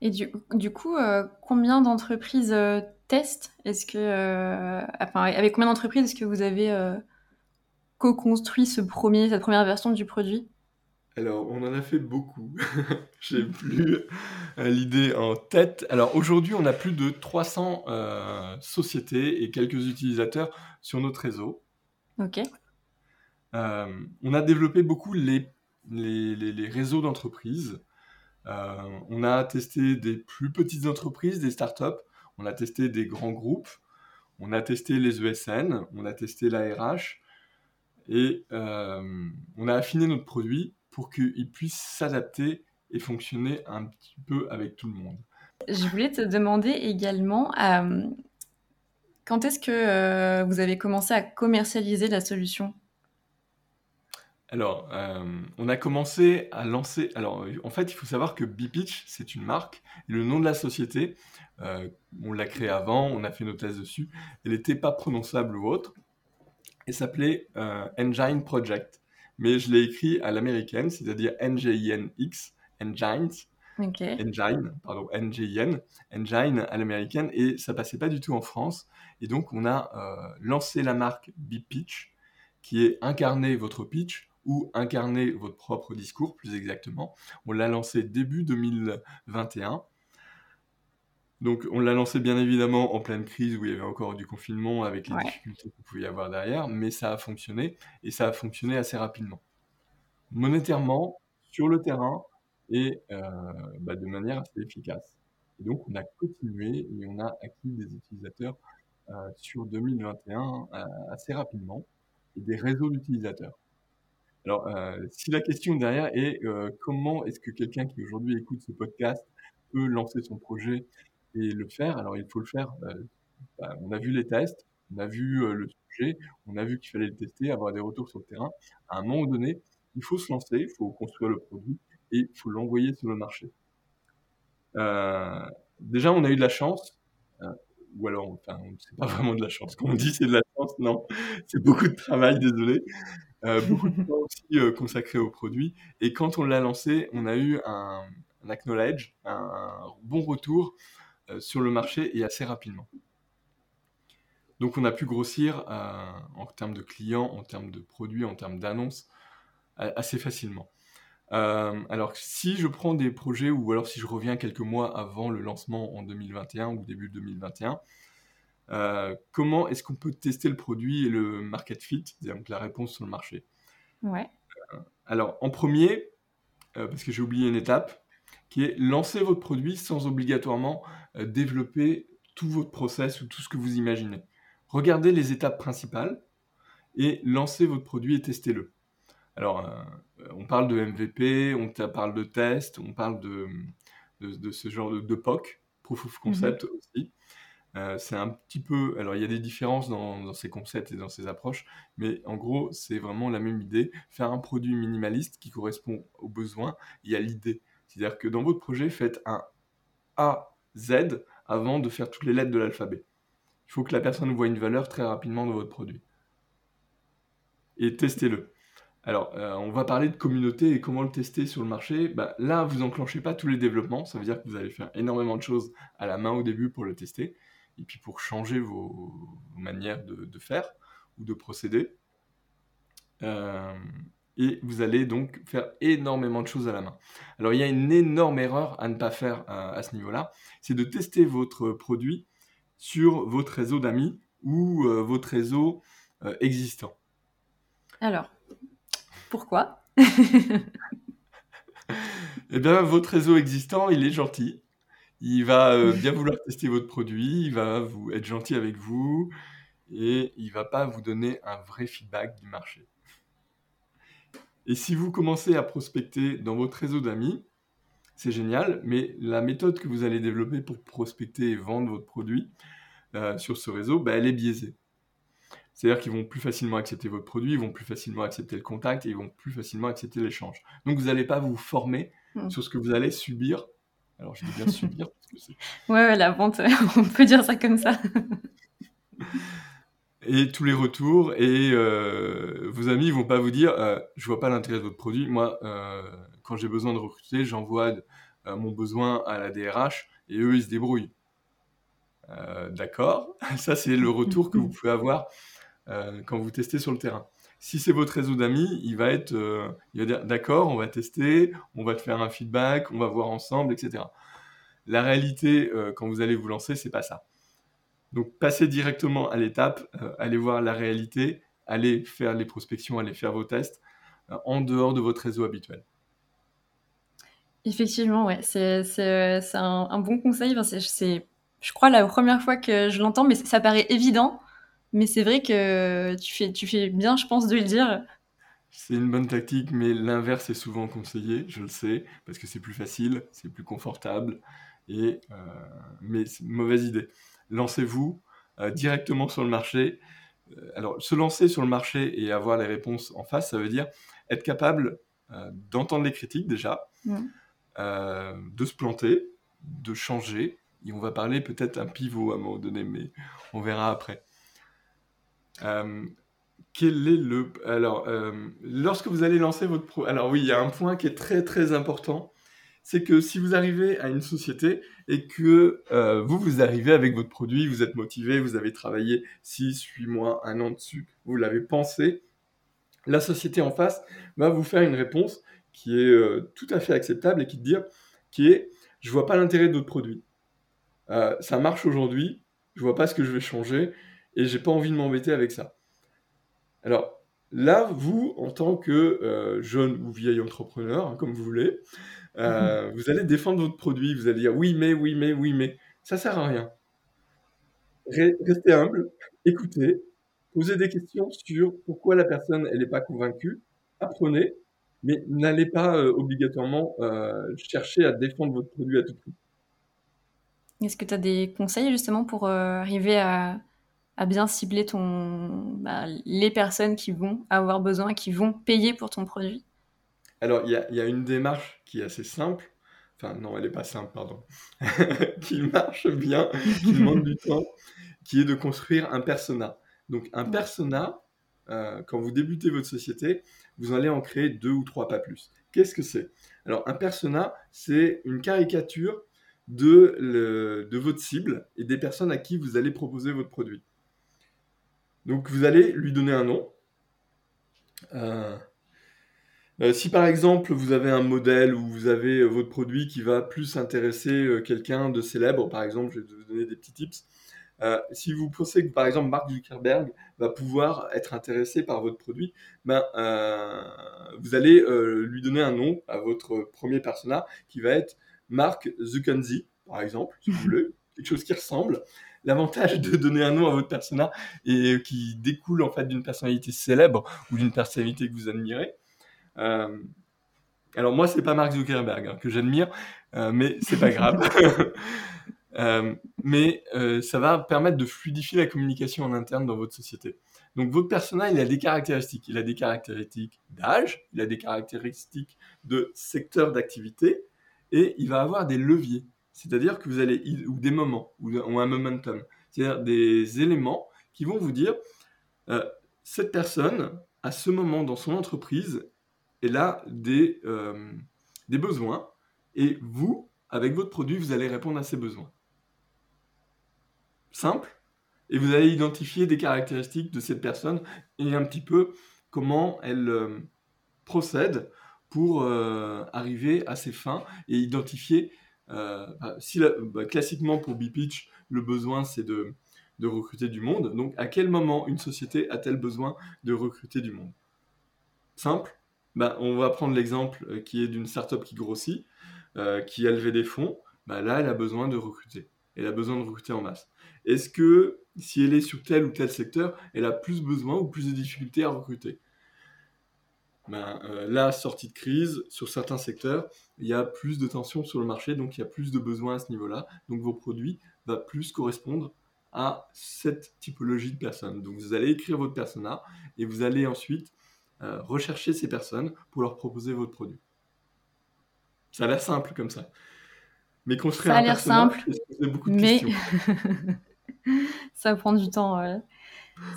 Et du, du coup, combien d'entreprises test Est-ce que, euh, avec combien d'entreprises est-ce que vous avez euh, co-construit ce premier, cette première version du produit? Alors, on en a fait beaucoup. J'ai plus euh, l'idée en tête. Alors, aujourd'hui, on a plus de 300 sociétés et quelques utilisateurs sur notre réseau. Ok. on a développé beaucoup les, les, les réseaux d'entreprises. on a testé des plus petites entreprises, des startups. On a testé des grands groupes, on a testé les ESN, on a testé l'ARH et euh, on a affiné notre produit pour qu'il puisse s'adapter et fonctionner un petit peu avec tout le monde. Je voulais te demander également euh, quand est-ce que euh, vous avez commencé à commercialiser la solution? Alors, on a commencé à lancer. Alors, en fait, il faut savoir que Bpitch, c'est une marque. Et le nom de la société, euh, on l'a créé avant, on a fait nos tests dessus. Elle n'était pas prononçable ou autre. Elle s'appelait euh, Engine Project. Mais je l'ai écrit à l'américaine, c'est-à-dire N-G-I-N-X, Engines. Engine, pardon, N-G-I-N, Engine à l'américaine, et ça passait pas du tout en France. Et donc, on a euh, lancé la marque Bip Pitch, qui est incarner votre pitch ou incarner votre propre discours, plus exactement. On l'a lancé début 2021 donc on l'a lancé bien évidemment en pleine crise où il y avait encore du confinement avec les difficultés qu'il pouvait y avoir derrière, mais ça a fonctionné et ça a fonctionné assez rapidement. Monétairement, sur le terrain et euh, bah, de manière assez efficace. Et donc on a continué et on a acquis des utilisateurs euh, sur 2021 euh, assez rapidement et des réseaux d'utilisateurs. Alors si la question derrière est comment est-ce que quelqu'un qui aujourd'hui écoute ce podcast peut lancer son projet et le faire? Alors il faut le faire. Euh, bah, on a vu les tests, on a vu euh, le sujet, on a vu qu'il fallait le tester, avoir des retours sur le terrain. À un moment donné, il faut se lancer, il faut construire le produit et il faut l'envoyer sur le marché. Euh, déjà, on a eu de la chance, ou alors, enfin, c'est pas vraiment de la chance. Quand on dit c'est de la chance, non, c'est beaucoup de travail, désolé. Beaucoup de temps aussi consacré au produit. Et quand on l'a lancé, on a eu un, acknowledge, un bon retour euh, sur le marché et assez rapidement. Donc on a pu grossir euh, en termes de clients, en termes de produits, en termes d'annonces assez facilement. Euh, alors si je prends des projets ou alors si je reviens quelques mois avant le lancement en 2021 ou début 2021, comment est-ce qu'on peut tester le produit et le market fit, donc la réponse sur le marché? Ouais. alors, en premier, parce que j'ai oublié une étape, qui est lancer votre produit sans obligatoirement développer tout votre process ou tout ce que vous imaginez. Regardez les étapes principales et lancez votre produit et testez-le. Alors, on parle de MVP, on parle de test, on parle de, de, ce genre de, de, POC, Proof of Concept mhm. aussi. Euh, c'est un petit peu. Alors, il y a des différences dans, ces concepts et dans ces approches, mais en gros, c'est vraiment la même idée. Faire un produit minimaliste qui correspond aux besoins et à l'idée. C'est-à-dire que dans votre projet, faites un A, Z avant de faire toutes les lettres de l'alphabet. Il faut que la personne voit une valeur très rapidement dans votre produit. Et testez-le. Alors, euh, on va parler de communauté et comment le tester sur le marché. Bah, là, vous enclenchez pas tous les développements. Ça veut dire que vous allez faire énormément de choses à la main au début pour le tester et puis pour changer vos, manières de, faire ou de procéder. Euh, et vous allez donc faire énormément de choses à la main. Alors il y a une énorme erreur à ne pas faire euh, à, ce niveau-là, c'est de tester votre produit sur votre réseau d'amis ou euh, votre réseau existant. Alors, pourquoi? Eh bien, votre réseau existant, il est gentil. Il va euh, bien vouloir tester votre produit, il va vous être gentil avec vous et il va pas vous donner un vrai feedback du marché. Et si vous commencez à prospecter dans votre réseau d'amis, c'est génial, mais la méthode que vous allez développer pour prospecter et vendre votre produit euh, sur ce réseau, bah, elle est biaisée. C'est-à-dire qu'ils vont plus facilement accepter votre produit, ils vont plus facilement accepter le contact et ils vont plus facilement accepter l'échange. Donc vous n'allez pas vous former mmh. sur ce que vous allez subir alors, je dis bien subir. Parce que c'est... Ouais, la vente, on peut dire ça comme ça. et tous les retours, et euh, vos amis ne vont pas vous dire euh, Je vois pas l'intérêt de votre produit. Moi, euh, quand j'ai besoin de recruter, j'envoie mon besoin à la DRH et eux, ils se débrouillent. D'accord Ça, c'est le retour que vous pouvez avoir quand vous testez sur le terrain. Si c'est votre réseau d'amis, il va être, euh, il va dire d'accord, on va tester, on va te faire un feedback, on va voir ensemble, etc. La réalité, euh, quand vous allez vous lancer, c'est pas ça. Donc passez directement à l'étape, euh, allez voir la réalité, allez faire les prospections, allez faire vos tests en dehors de votre réseau habituel. Effectivement, ouais, c'est un, un, bon conseil. c'est, je crois, la première fois que je l'entends, mais ça paraît évident. Mais c'est vrai que tu fais, tu fais bien, je pense, de le dire. C'est une bonne tactique, mais l'inverse est souvent conseillé, je le sais, parce que c'est plus facile, c'est plus confortable, et, euh, mais c'est une mauvaise idée. Lancez-vous euh, directement sur le marché. Euh, alors, se lancer sur le marché et avoir les réponses en face, ça veut dire être capable d'entendre les critiques déjà, mmh. de se planter, de changer, et on va parler peut-être un pivot à un moment donné, mais on verra après. Euh, quel est le alors euh, lorsque vous allez lancer votre alors oui il y a un point qui est très très important. C'est que si vous arrivez à une société et que euh, vous vous arrivez avec votre produit vous êtes motivé vous avez travaillé 6 8 mois un an dessus vous l'avez pensé la société en face va vous faire une réponse qui est tout à fait acceptable et qui dire qui est je vois pas l'intérêt de votre produit. Ça marche aujourd'hui je vois pas ce que je vais changer et j'ai pas envie de m'embêter avec ça. Alors là, vous, en tant que euh, jeune ou vieil entrepreneur, hein, comme vous voulez, euh, mhm. vous allez défendre votre produit, vous allez dire oui, mais, oui, mais, oui, mais. Ça sert à rien. Restez humble, écoutez, posez des questions sur pourquoi la personne elle n'est pas convaincue, apprenez, mais n'allez pas euh, obligatoirement chercher à défendre votre produit à tout prix. Est-ce que tu as des conseils justement pour arriver à, à bien cibler ton, bah, les personnes qui vont avoir besoin, qui vont payer pour ton produit Alors, il y, y a, une démarche qui est assez simple. Enfin, non, elle n'est pas simple, pardon. qui marche bien, qui demande du temps, qui est de construire un persona. Donc, un persona, euh, quand vous débutez votre société, vous allez en créer deux ou trois, pas plus. Qu'est-ce que c'est? Alors, un persona, c'est une caricature de, le, de votre cible et des personnes à qui vous allez proposer votre produit. Donc vous allez lui donner un nom. Euh, euh, si par exemple vous avez un modèle ou vous avez euh, votre produit qui va plus intéresser quelqu'un de célèbre, par exemple, je vais vous donner des petits tips. Si vous pensez que par exemple Mark Zuckerberg va pouvoir être intéressé par votre produit, ben, vous allez lui donner un nom à votre premier persona qui va être Mark Zuckerberg, par exemple, si vous voulez, quelque chose qui ressemble. L'avantage de donner un nom à votre persona et qui découle en fait d'une personnalité célèbre ou d'une personnalité que vous admirez. alors moi, c'est pas Mark Zuckerberg hein, que j'admire, mais c'est pas grave. Euh, mais euh, ça va permettre de fluidifier la communication en interne dans votre société. Donc votre personnel, il a des caractéristiques. Il a des caractéristiques d'âge, il a des caractéristiques de secteur d'activité, et il va avoir des leviers. C'est-à-dire que vous allez, ou des moments, ou, un momentum. C'est-à-dire des éléments qui vont vous dire, euh, cette personne, à ce moment dans son entreprise, elle a des, des besoins, et vous, avec votre produit, vous allez répondre à ces besoins simple, et vous allez identifier des caractéristiques de cette personne et un petit peu comment elle euh, procède pour euh, arriver à ses fins et identifier, euh, bah, si bah, classiquement pour B-Pitch, le besoin c'est de, recruter du monde, donc à quel moment une société a-t-elle besoin de recruter du monde? Simple, bah, on va prendre l'exemple qui est d'une startup qui grossit, qui a levé des fonds, bah, là elle a besoin de recruter, elle a besoin de recruter en masse. Est-ce que si elle est sur tel ou tel secteur, elle a plus besoin ou plus de difficultés à recruter? Ben, euh, La sortie de crise, sur certains secteurs, il y a plus de tensions sur le marché, donc il y a plus de besoins à ce niveau-là. Donc vos produits vont plus correspondre à cette typologie de personnes. Donc vous allez écrire votre persona et vous allez ensuite euh, rechercher ces personnes pour leur proposer votre produit. Ça a l'air simple comme ça. Mais construire ça a l'air simple, beaucoup de mais... ça prend du temps.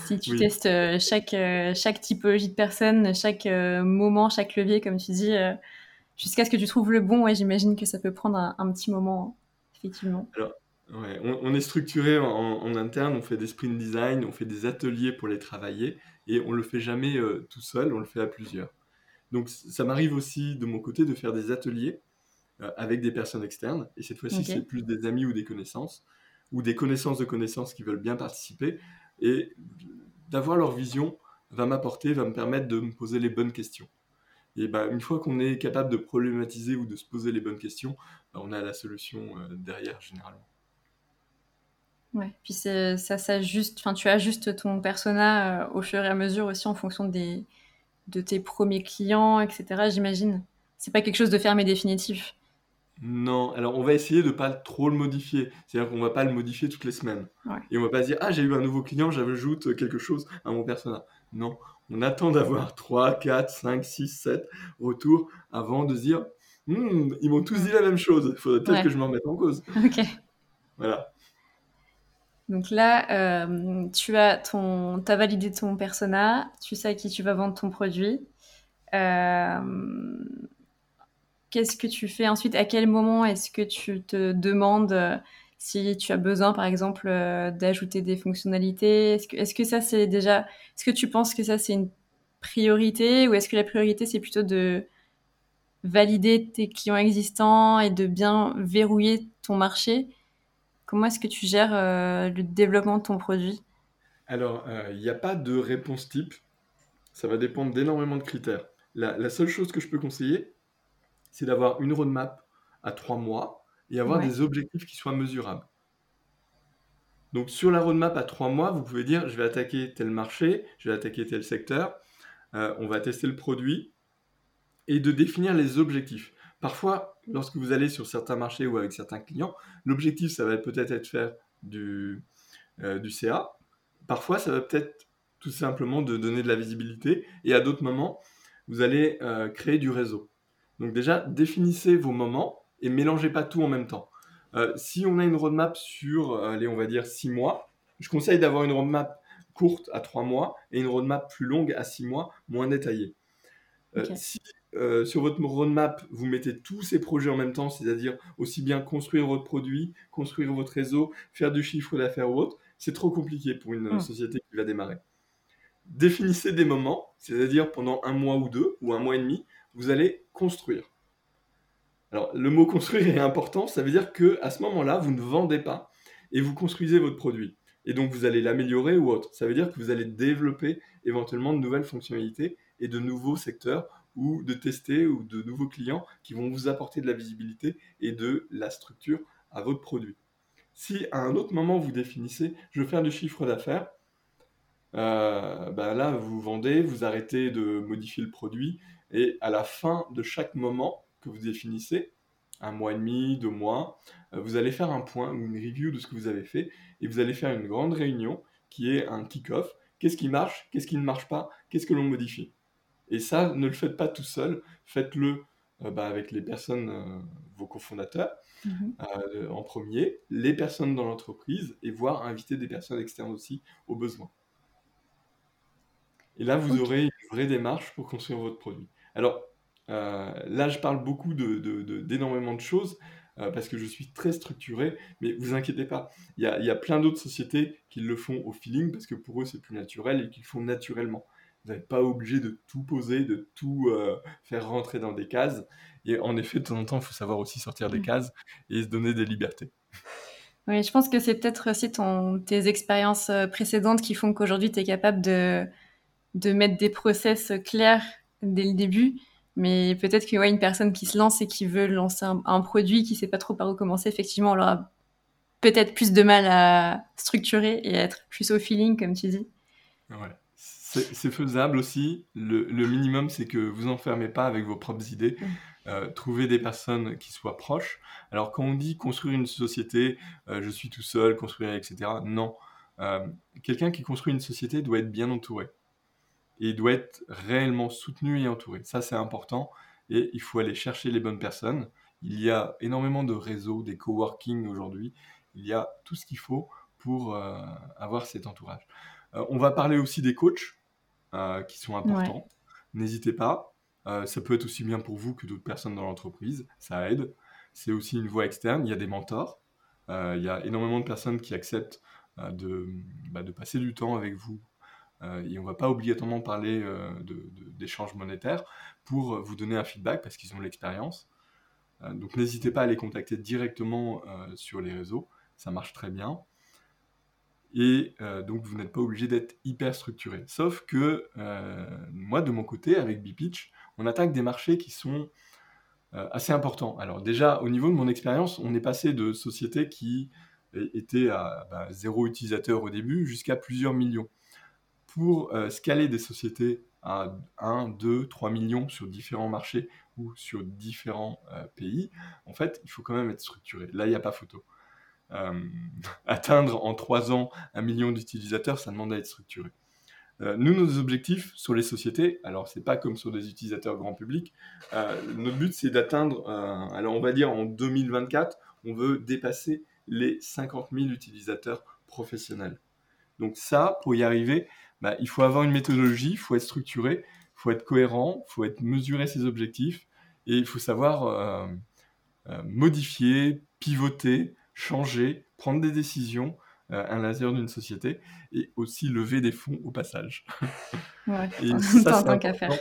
Si tu testes euh, chaque, euh, chaque typologie de personne, chaque euh, moment, chaque levier, comme tu dis, jusqu'à ce que tu trouves le bon, ouais, j'imagine que ça peut prendre un, petit moment, effectivement. Alors, ouais, on, est structuré en, interne, on fait des sprint design, on fait des ateliers pour les travailler, et on le fait jamais tout seul, on le fait à plusieurs. Donc ça m'arrive aussi de mon côté de faire des ateliers avec des personnes externes, et cette fois-ci c'est plus des amis ou des connaissances, ou des connaissances de connaissances qui veulent bien participer. Et d'avoir leur vision va m'apporter, va me permettre de me poser les bonnes questions. Et bah, une fois qu'on est capable de problématiser ou de se poser les bonnes questions, bah, on a la solution euh, derrière généralement. Ouais, puis ça s'ajuste, enfin tu ajustes ton persona euh, au fur et à mesure aussi en fonction des, de tes premiers clients, etc. J'imagine. C'est pas quelque chose de fermé définitif. Non, alors on va essayer de pas trop le modifier. C'est-à-dire qu'on va pas le modifier toutes les semaines. Et on va pas dire ah j'ai eu un nouveau client, j'ajoute quelque chose à mon persona. Non, on attend d'avoir 3, 4, 5, 6, 7 retours avant de se dire hmm, ils m'ont tous dit la même chose. Il faudrait peut-être que je m'en remette en cause. Ok. Voilà. Donc là, euh, tu as ton, as validé ton persona, tu sais à qui tu vas vendre ton produit. Euh, qu'est-ce que tu fais ensuite? À quel moment est-ce que tu te demandes euh, si tu as besoin, par exemple, euh, d'ajouter des fonctionnalités? Est-ce que, ça, c'est déjà... Est-ce que tu penses que ça, c'est une priorité ou est-ce que la priorité, c'est plutôt de valider tes clients existants et de bien verrouiller ton marché? Comment est-ce que tu gères euh, le développement de ton produit? Alors, il n'y a pas de réponse type. Ça va dépendre d'énormément de critères. la, seule chose que je peux conseiller, c'est d'avoir une roadmap à trois mois et avoir des objectifs qui soient mesurables. Donc sur la roadmap à trois mois, vous pouvez dire je vais attaquer tel marché, je vais attaquer tel secteur, euh, on va tester le produit et de définir les objectifs. Parfois, lorsque vous allez sur certains marchés ou avec certains clients, l'objectif, ça va peut-être être faire du, euh, du CA. Parfois, ça va peut-être tout simplement de donner de la visibilité. Et à d'autres moments, vous allez euh, créer du réseau. Donc déjà, définissez vos moments et mélangez pas tout en même temps. Euh, si on a une roadmap sur, euh, allez, on va dire 6 mois, je conseille d'avoir une roadmap courte à 3 mois et une roadmap plus longue à 6 mois, moins détaillée. Euh, si sur votre roadmap, vous mettez tous ces projets en même temps, c'est-à-dire aussi bien construire votre produit, construire votre réseau, faire du chiffre d'affaires ou autre, c'est trop compliqué pour une hmm. société qui va démarrer. Définissez des moments, c'est-à-dire pendant un mois ou deux, ou un mois et demi, vous allez construire. Alors, le mot construire est important, ça veut dire que à ce moment-là, vous ne vendez pas et vous construisez votre produit. et donc vous allez l'améliorer ou autre. Ça veut dire que vous allez développer éventuellement de nouvelles fonctionnalités et de nouveaux secteurs ou de tester ou de nouveaux clients qui vont vous apporter de la visibilité et de la structure à votre produit. Si à un autre moment vous définissez, je veux faire du chiffre d'affaires, euh, ben là vous vendez, vous arrêtez de modifier le produit et à la fin de chaque moment que vous définissez, un mois et demi, deux mois, euh, vous allez faire un point ou une review de ce que vous avez fait et vous allez faire une grande réunion qui est un kick-off. Qu'est-ce qui marche Qu'est-ce qui ne marche pas Qu'est-ce que l'on modifie? Et ça, ne le faites pas tout seul, faites-le euh, bah, avec les personnes, euh, vos cofondateurs, mhm. en premier, les personnes dans l'entreprise et voire inviter des personnes externes aussi au besoin. Et là, vous aurez une vraie démarche pour construire votre produit. Alors, là, je parle beaucoup d'énormément de, de, choses, euh, parce que je suis très structuré, mais vous inquiétez pas, il y a, plein d'autres sociétés qui le font au feeling, parce que pour eux c'est plus naturel et qu'ils font naturellement. Vous n'êtes pas obligé de tout poser, de tout euh, faire rentrer dans des cases. Et en effet, de temps en temps, il faut savoir aussi sortir des mm. cases et se donner des libertés. Oui, je pense que c'est peut-être aussi ton, tes expériences euh, précédentes qui font qu'aujourd'hui, tu es capable de, de mettre des process clairs dès le début mais peut-être que ouais, une personne qui se lance et qui veut lancer un, produit, qui sait pas trop par où commencer, effectivement, on aura peut-être plus de mal à structurer et à être plus au feeling, comme tu dis. Ouais. C'est faisable aussi. Le, le minimum, c'est que vous enfermez pas avec vos propres idées. Mm. Euh, trouver des personnes qui soient proches. Alors quand on dit construire une société, euh, je suis tout seul, construire, etc. Non. Euh, quelqu'un qui construit une société doit être bien entouré et il doit être réellement soutenu et entouré. Ça, c'est important et il faut aller chercher les bonnes personnes. Il y a énormément de réseaux, des coworking aujourd'hui. Il y a tout ce qu'il faut pour euh, avoir cet entourage. Euh, on va parler aussi des coachs euh, qui sont importants. N'hésitez pas. ça peut être aussi bien pour vous que d'autres personnes dans l'entreprise. Ça aide. C'est aussi une voie externe. Il y a des mentors. il y a énormément de personnes qui acceptent de, bah, de passer du temps avec vous et on ne va pas obligatoirement parler euh, d'échanges monétaires pour vous donner un feedback parce qu'ils ont l'expérience. Euh, donc n'hésitez pas à les contacter directement sur les réseaux, ça marche très bien. Et donc vous n'êtes pas obligé d'être hyper structuré. Sauf que moi de mon côté, avec Bpitch, on attaque des marchés qui sont assez importants. Alors déjà, au niveau de mon expérience, on est passé de sociétés qui étaient à bah, zéro utilisateur au début jusqu'à plusieurs millions pour euh, scaler des sociétés à 1, 2, 3 millions sur différents marchés ou sur différents euh, pays, en fait, il faut quand même être structuré. Là, il n'y a pas photo. Euh, atteindre en 3 ans un million d'utilisateurs, ça demande à être structuré. nous, nos objectifs sur les sociétés, alors c'est pas comme sur des utilisateurs grand public, notre but c'est d'atteindre, alors on va dire en 2024, on veut dépasser les 50 000 utilisateurs professionnels. Donc ça, pour y arriver, bah, il faut avoir une méthodologie, il faut être structuré, il faut être cohérent, il faut être mesurer ses objectifs et il faut savoir euh, euh, modifier, pivoter, changer, prendre des décisions euh, à l'intérieur d'une société et aussi lever des fonds au passage. Ouais, et ça, tant qu'à faire.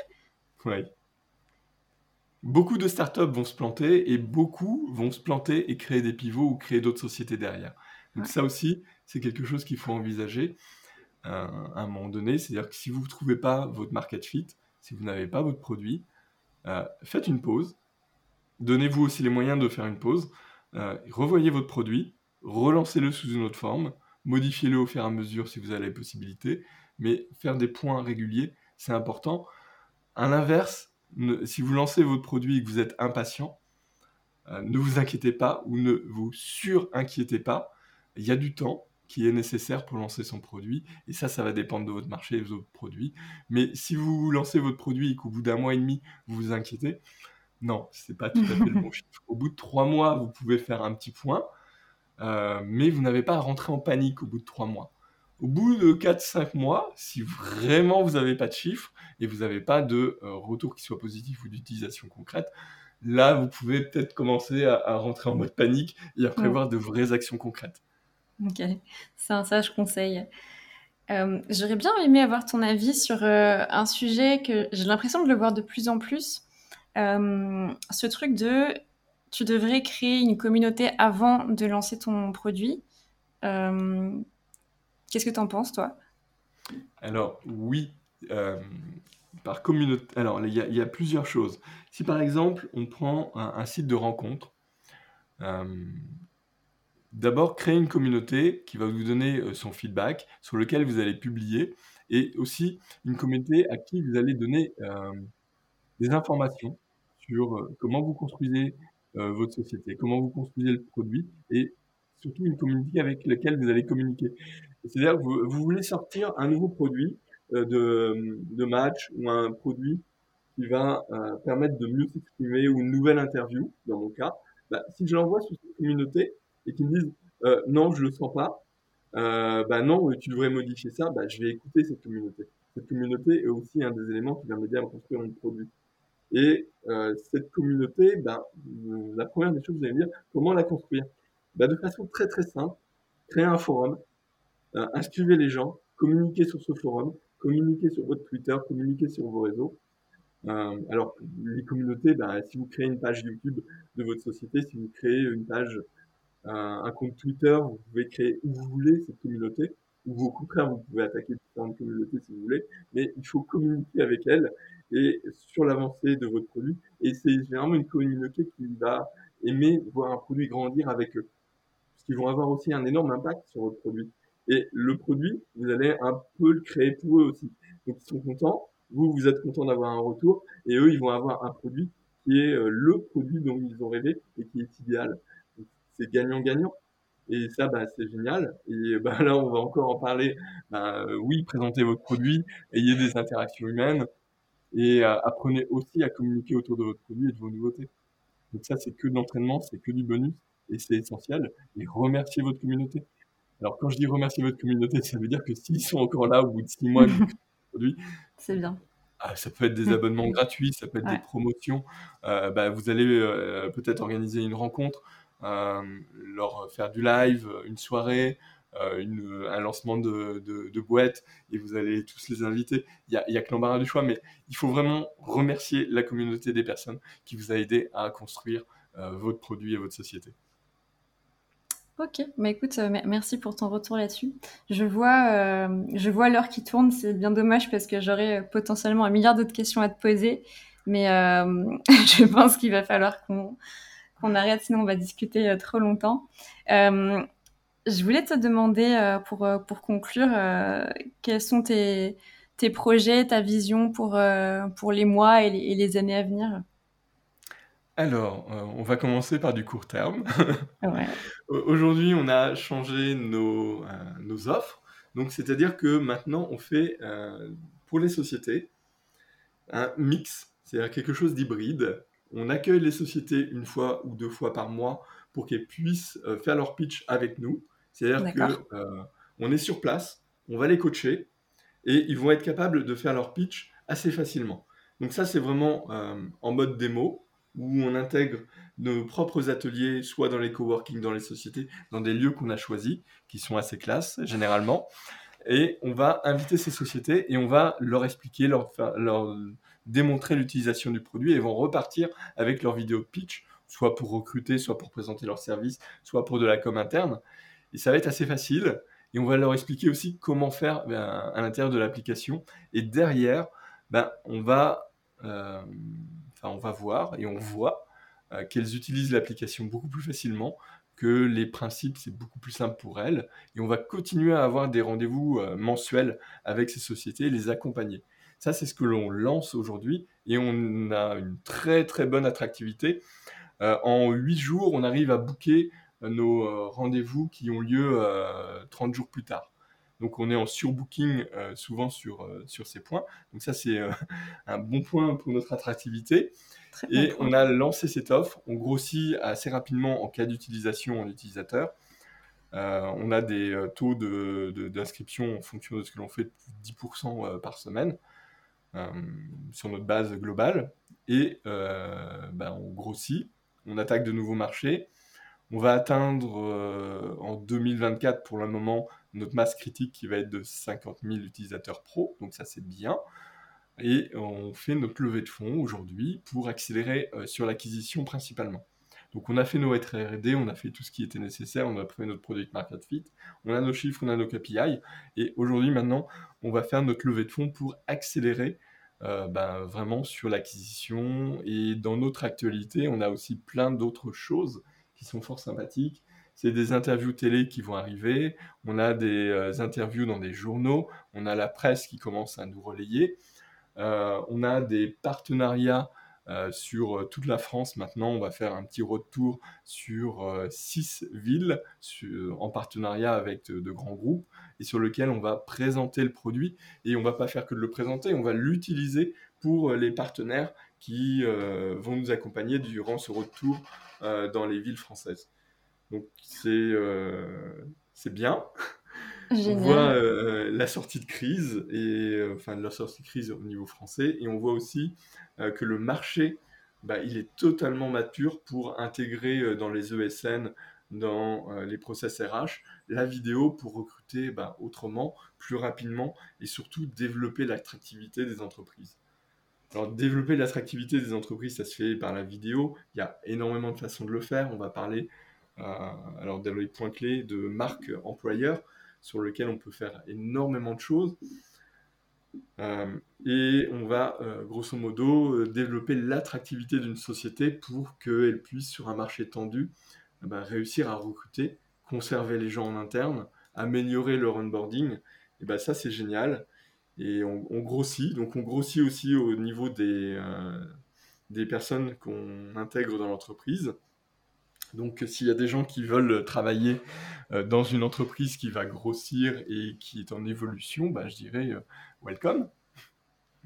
Beaucoup de startups vont se planter et beaucoup vont se planter et créer des pivots ou créer d'autres sociétés derrière. Donc ça aussi, c'est quelque chose qu'il faut envisager à un moment donné. C'est-à-dire que si vous ne trouvez pas votre market fit, si vous n'avez pas votre produit, euh, faites une pause. Donnez-vous aussi les moyens de faire une pause. Euh, revoyez votre produit, relancez-le sous une autre forme, modifiez-le au fur et à mesure si vous avez la possibilité, mais faire des points réguliers, c'est important. À l'inverse, si vous lancez votre produit et que vous êtes impatient, euh, ne vous inquiétez pas ou ne vous surinquiétez pas. Il y a du temps, qui est nécessaire pour lancer son produit. Et ça, ça va dépendre de votre marché et de vos produits. Mais si vous lancez votre produit et qu'au bout d'un mois et demi, vous vous inquiétez, non, c'est pas tout à fait le bon chiffre. Au bout de trois mois, vous pouvez faire un petit point, euh, mais vous n'avez pas à rentrer en panique au bout de trois mois. Au bout de 4-5 mois, si vraiment vous n'avez pas de chiffres et vous n'avez pas de euh, retour qui soit positif ou d'utilisation concrète, là, vous pouvez peut-être commencer à, rentrer en mode panique et à prévoir de vraies actions concrètes. Ok, c'est un sage conseil. Euh, j'aurais bien aimé avoir ton avis sur euh, un sujet que j'ai l'impression de le voir de plus en plus. Euh, ce truc de tu devrais créer une communauté avant de lancer ton produit. Qu'est-ce que tu en penses, toi? Alors, oui, par communauté. Alors, il y, a plusieurs choses. Si par exemple, on prend un, site de rencontre, d'abord créer une communauté qui va vous donner son feedback, sur lequel vous allez publier, et aussi une communauté à qui vous allez donner des informations sur comment vous construisez votre société, comment vous construisez le produit, et surtout une communauté avec laquelle vous allez communiquer. C'est-à-dire que vous, voulez sortir un nouveau produit euh, de, match ou un produit qui va euh, permettre de mieux s'exprimer ou une nouvelle interview, dans mon cas, bah, si je l'envoie sur cette communauté et qu'ils me disent euh, non, je le sens pas, euh, bah non, tu devrais modifier ça, bah, je vais écouter cette communauté. Cette communauté est aussi un des éléments qui va m'aider à construire mon produit. Et euh, cette communauté, bah, la première des choses, vous allez me dire, comment la construire? Bah, De façon très très simple, créer un forum, euh, inscrivez les gens, communiquez sur ce forum, communiquez sur votre Twitter, communiquez sur vos réseaux. Euh, alors, les communautés, bah, si vous créez une page YouTube de votre société, si vous créez une page, euh, un compte Twitter, vous pouvez créer où vous voulez cette communauté, ou au contraire, vous pouvez attaquer différentes communautés si vous voulez, mais il faut communiquer avec elles et sur l'avancée de votre produit. Et c'est généralement une communauté qui va aimer voir un produit grandir avec eux. Parce qu'ils vont avoir aussi un énorme impact sur votre produit. Et le produit, vous allez un peu le créer pour eux aussi. Donc ils sont contents, vous, vous êtes content d'avoir un retour, et eux, ils vont avoir un produit qui est euh, le produit dont ils ont rêvé et qui est idéal. C'est gagnant-gagnant. Et ça, bah, c'est génial. Et bah, là, on va encore en parler. Bah, oui, présentez votre produit, ayez des interactions humaines et euh, apprenez aussi à communiquer autour de votre produit et de vos nouveautés. Donc ça, c'est que de l'entraînement, c'est que du bonus et c'est essentiel. Et remerciez votre communauté. Alors, quand je dis remercier votre communauté, ça veut dire que s'ils sont encore là au bout de six mois du produit, c'est bien. Ah, ça peut être des abonnements gratuits, ça peut être des promotions. Euh, bah, vous allez euh, peut-être organiser une rencontre, euh, leur faire du live, une soirée, une, un lancement de, de, boîte, et vous allez tous les inviter. Il n'y a, a, que l'embarras du choix, mais il faut vraiment remercier la communauté des personnes qui vous a aidé à construire votre produit et votre société. Ok, bah écoute, euh, merci pour ton retour là-dessus. Je vois, euh, vois l'heure qui tourne, c'est bien dommage parce que j'aurais euh, potentiellement un milliard d'autres questions à te poser, mais je pense qu'il va falloir qu'on qu'on arrête, sinon on va discuter trop longtemps. je voulais te demander pour, pour conclure, quels sont tes, tes projets, ta vision pour, pour les mois et les, et les années à venir? Alors, euh, on va commencer par du court terme. Aujourd'hui, on a changé nos, euh, nos offres. Donc, c'est-à-dire que maintenant, on fait euh, pour les sociétés un mix, c'est-à-dire quelque chose d'hybride. On accueille les sociétés une fois ou deux fois par mois pour qu'elles puissent faire leur pitch avec nous. C'est-à-dire qu'on est sur place, on va les coacher et ils vont être capables de faire leur pitch assez facilement. Donc ça, c'est vraiment en mode démo où on intègre nos propres ateliers, soit dans les coworking, dans les sociétés, dans des lieux qu'on a choisis, qui sont assez classes généralement. Et on va inviter ces sociétés et on va leur expliquer, leur, leur démontrer l'utilisation du produit et vont repartir avec leur vidéo pitch, soit pour recruter, soit pour présenter leur service, soit pour de la com interne. Et ça va être assez facile. Et on va leur expliquer aussi comment faire ben, à l'intérieur de l'application. Et derrière, ben, on va euh, on va voir et on voit euh, qu'elles utilisent l'application beaucoup plus facilement, que les principes, c'est beaucoup plus simple pour elles. Et on va continuer à avoir des rendez-vous euh, mensuels avec ces sociétés et les accompagner. Ça, c'est ce que l'on lance aujourd'hui et on a une très très bonne attractivité. Euh, en 8 jours, on arrive à booker nos rendez-vous qui ont lieu 30 jours plus tard. Donc on est en surbooking euh, souvent sur, euh, sur ces points. Donc ça c'est euh, un bon point pour notre attractivité. et on a lancé cette offre. On grossit assez rapidement en cas d'utilisation en utilisateur. on a des taux d'inscription de, en fonction de ce que l'on fait, 10% par semaine sur notre base globale. Et ben, on grossit, on attaque de nouveaux marchés. On va atteindre en 2024 pour le moment notre masse critique qui va être de 50 000 utilisateurs pro, donc ça c'est bien. Et on fait notre levée de fonds aujourd'hui pour accélérer euh, sur l'acquisition principalement. Donc on a fait nos RD, on a fait tout ce qui était nécessaire, on a pris notre product market fit, on a nos chiffres, on a nos KPI, et aujourd'hui maintenant, on va faire notre levée de fonds pour accélérer euh, ben, vraiment sur l'acquisition. Et dans notre actualité, on a aussi plein d'autres choses qui sont fort sympathiques. C'est des interviews télé qui vont arriver, on a des euh, interviews dans des journaux, on a la presse qui commence à nous relayer, euh, on a des partenariats euh, sur euh, toute la France. Maintenant, on va faire un petit retour sur euh, six villes en partenariat avec de, grands groupes et sur lequel on va présenter le produit. Et on va pas faire que de le présenter, on va l'utiliser pour les partenaires qui vont nous accompagner durant ce retour dans les villes françaises. Donc c'est c'est bien. On voit la sortie de crise et enfin de la sortie de crise au niveau français et on voit aussi euh, que le marché, bah, il est totalement mature pour intégrer euh, dans les ESN, dans euh, les process RH, la vidéo pour recruter bah, autrement, plus rapidement et surtout développer l'attractivité des entreprises. Alors, développer l'attractivité des entreprises, ça se fait par la vidéo. Il y a énormément de façons de le faire. On va parler, alors dans les points clés, de marque employeur, sur lequel on peut faire énormément de choses. Euh, et on va, euh, grosso modo, euh, développer l'attractivité d'une société pour qu'elle puisse, sur un marché tendu, bah, réussir à recruter, conserver les gens en interne, améliorer leur onboarding. Et ben ça, c'est génial. Et on, grossit. Donc, on grossit aussi au niveau des personnes qu'on intègre dans l'entreprise. Donc s'il y a des gens qui veulent travailler dans une entreprise qui va grossir et qui est en évolution, bah, je dirais welcome.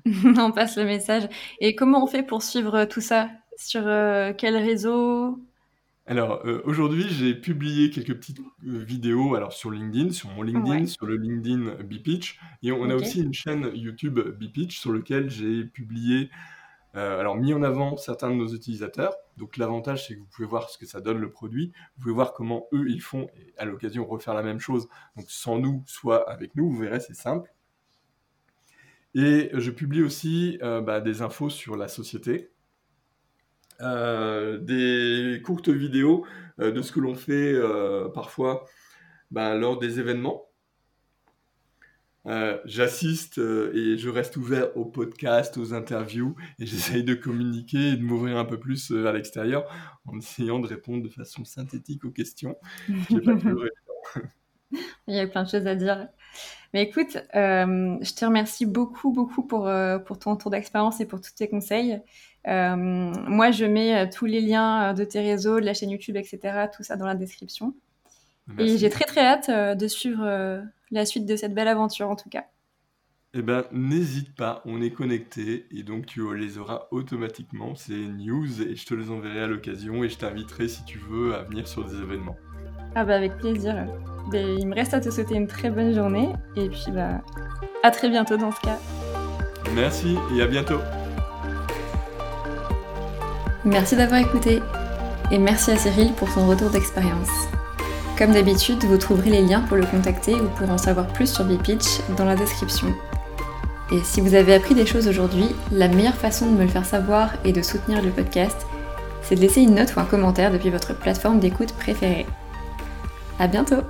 on passe le message. Et comment on fait pour suivre tout ça? Sur euh, quel réseau? Alors euh, aujourd'hui, j'ai publié quelques petites euh, vidéos alors sur LinkedIn, sur mon LinkedIn, sur le LinkedIn BPitch, et on a aussi une chaîne YouTube BPitch sur lequel j'ai publié, alors mis en avant certains de nos utilisateurs. Donc l'avantage, c'est que vous pouvez voir ce que ça donne le produit, vous pouvez voir comment eux ils font, et à l'occasion refaire la même chose. Donc sans nous, soit avec nous, vous verrez, c'est simple. Et je publie aussi euh, bah, des infos sur la société, euh, des courtes vidéos euh, de ce que l'on fait parfois bah, lors des événements. J'assiste et je reste ouvert aux podcasts, aux interviews, et j'essaye de communiquer et de m'ouvrir un peu plus à l'extérieur en essayant de répondre de façon synthétique aux questions. Il y a plein de choses à dire. Mais écoute, euh, je te remercie beaucoup, beaucoup pour, euh, pour ton tour d'expérience et pour tous tes conseils. Euh, moi, je mets tous les liens de tes réseaux, de la chaîne YouTube, etc., tout ça dans la description. Et j'ai très, très hâte de suivre la suite de cette belle aventure, en tout cas. Eh ben, n'hésite pas, on est connecté et donc tu les auras automatiquement, ces news, et je te les enverrai à l'occasion et je t'inviterai si tu veux à venir sur des événements. Ah bah avec plaisir. Ben, il me reste à te souhaiter une très bonne journée et puis bah à très bientôt dans ce cas. Merci et à bientôt. Merci d'avoir écouté et merci à Cyril pour son retour d'expérience. Comme d'habitude, vous trouverez les liens pour le contacter ou pour en savoir plus sur BPitch dans la description. Et si vous avez appris des choses aujourd'hui, la meilleure façon de me le faire savoir et de soutenir le podcast, c'est de laisser une note ou un commentaire depuis votre plateforme d'écoute préférée. À bientôt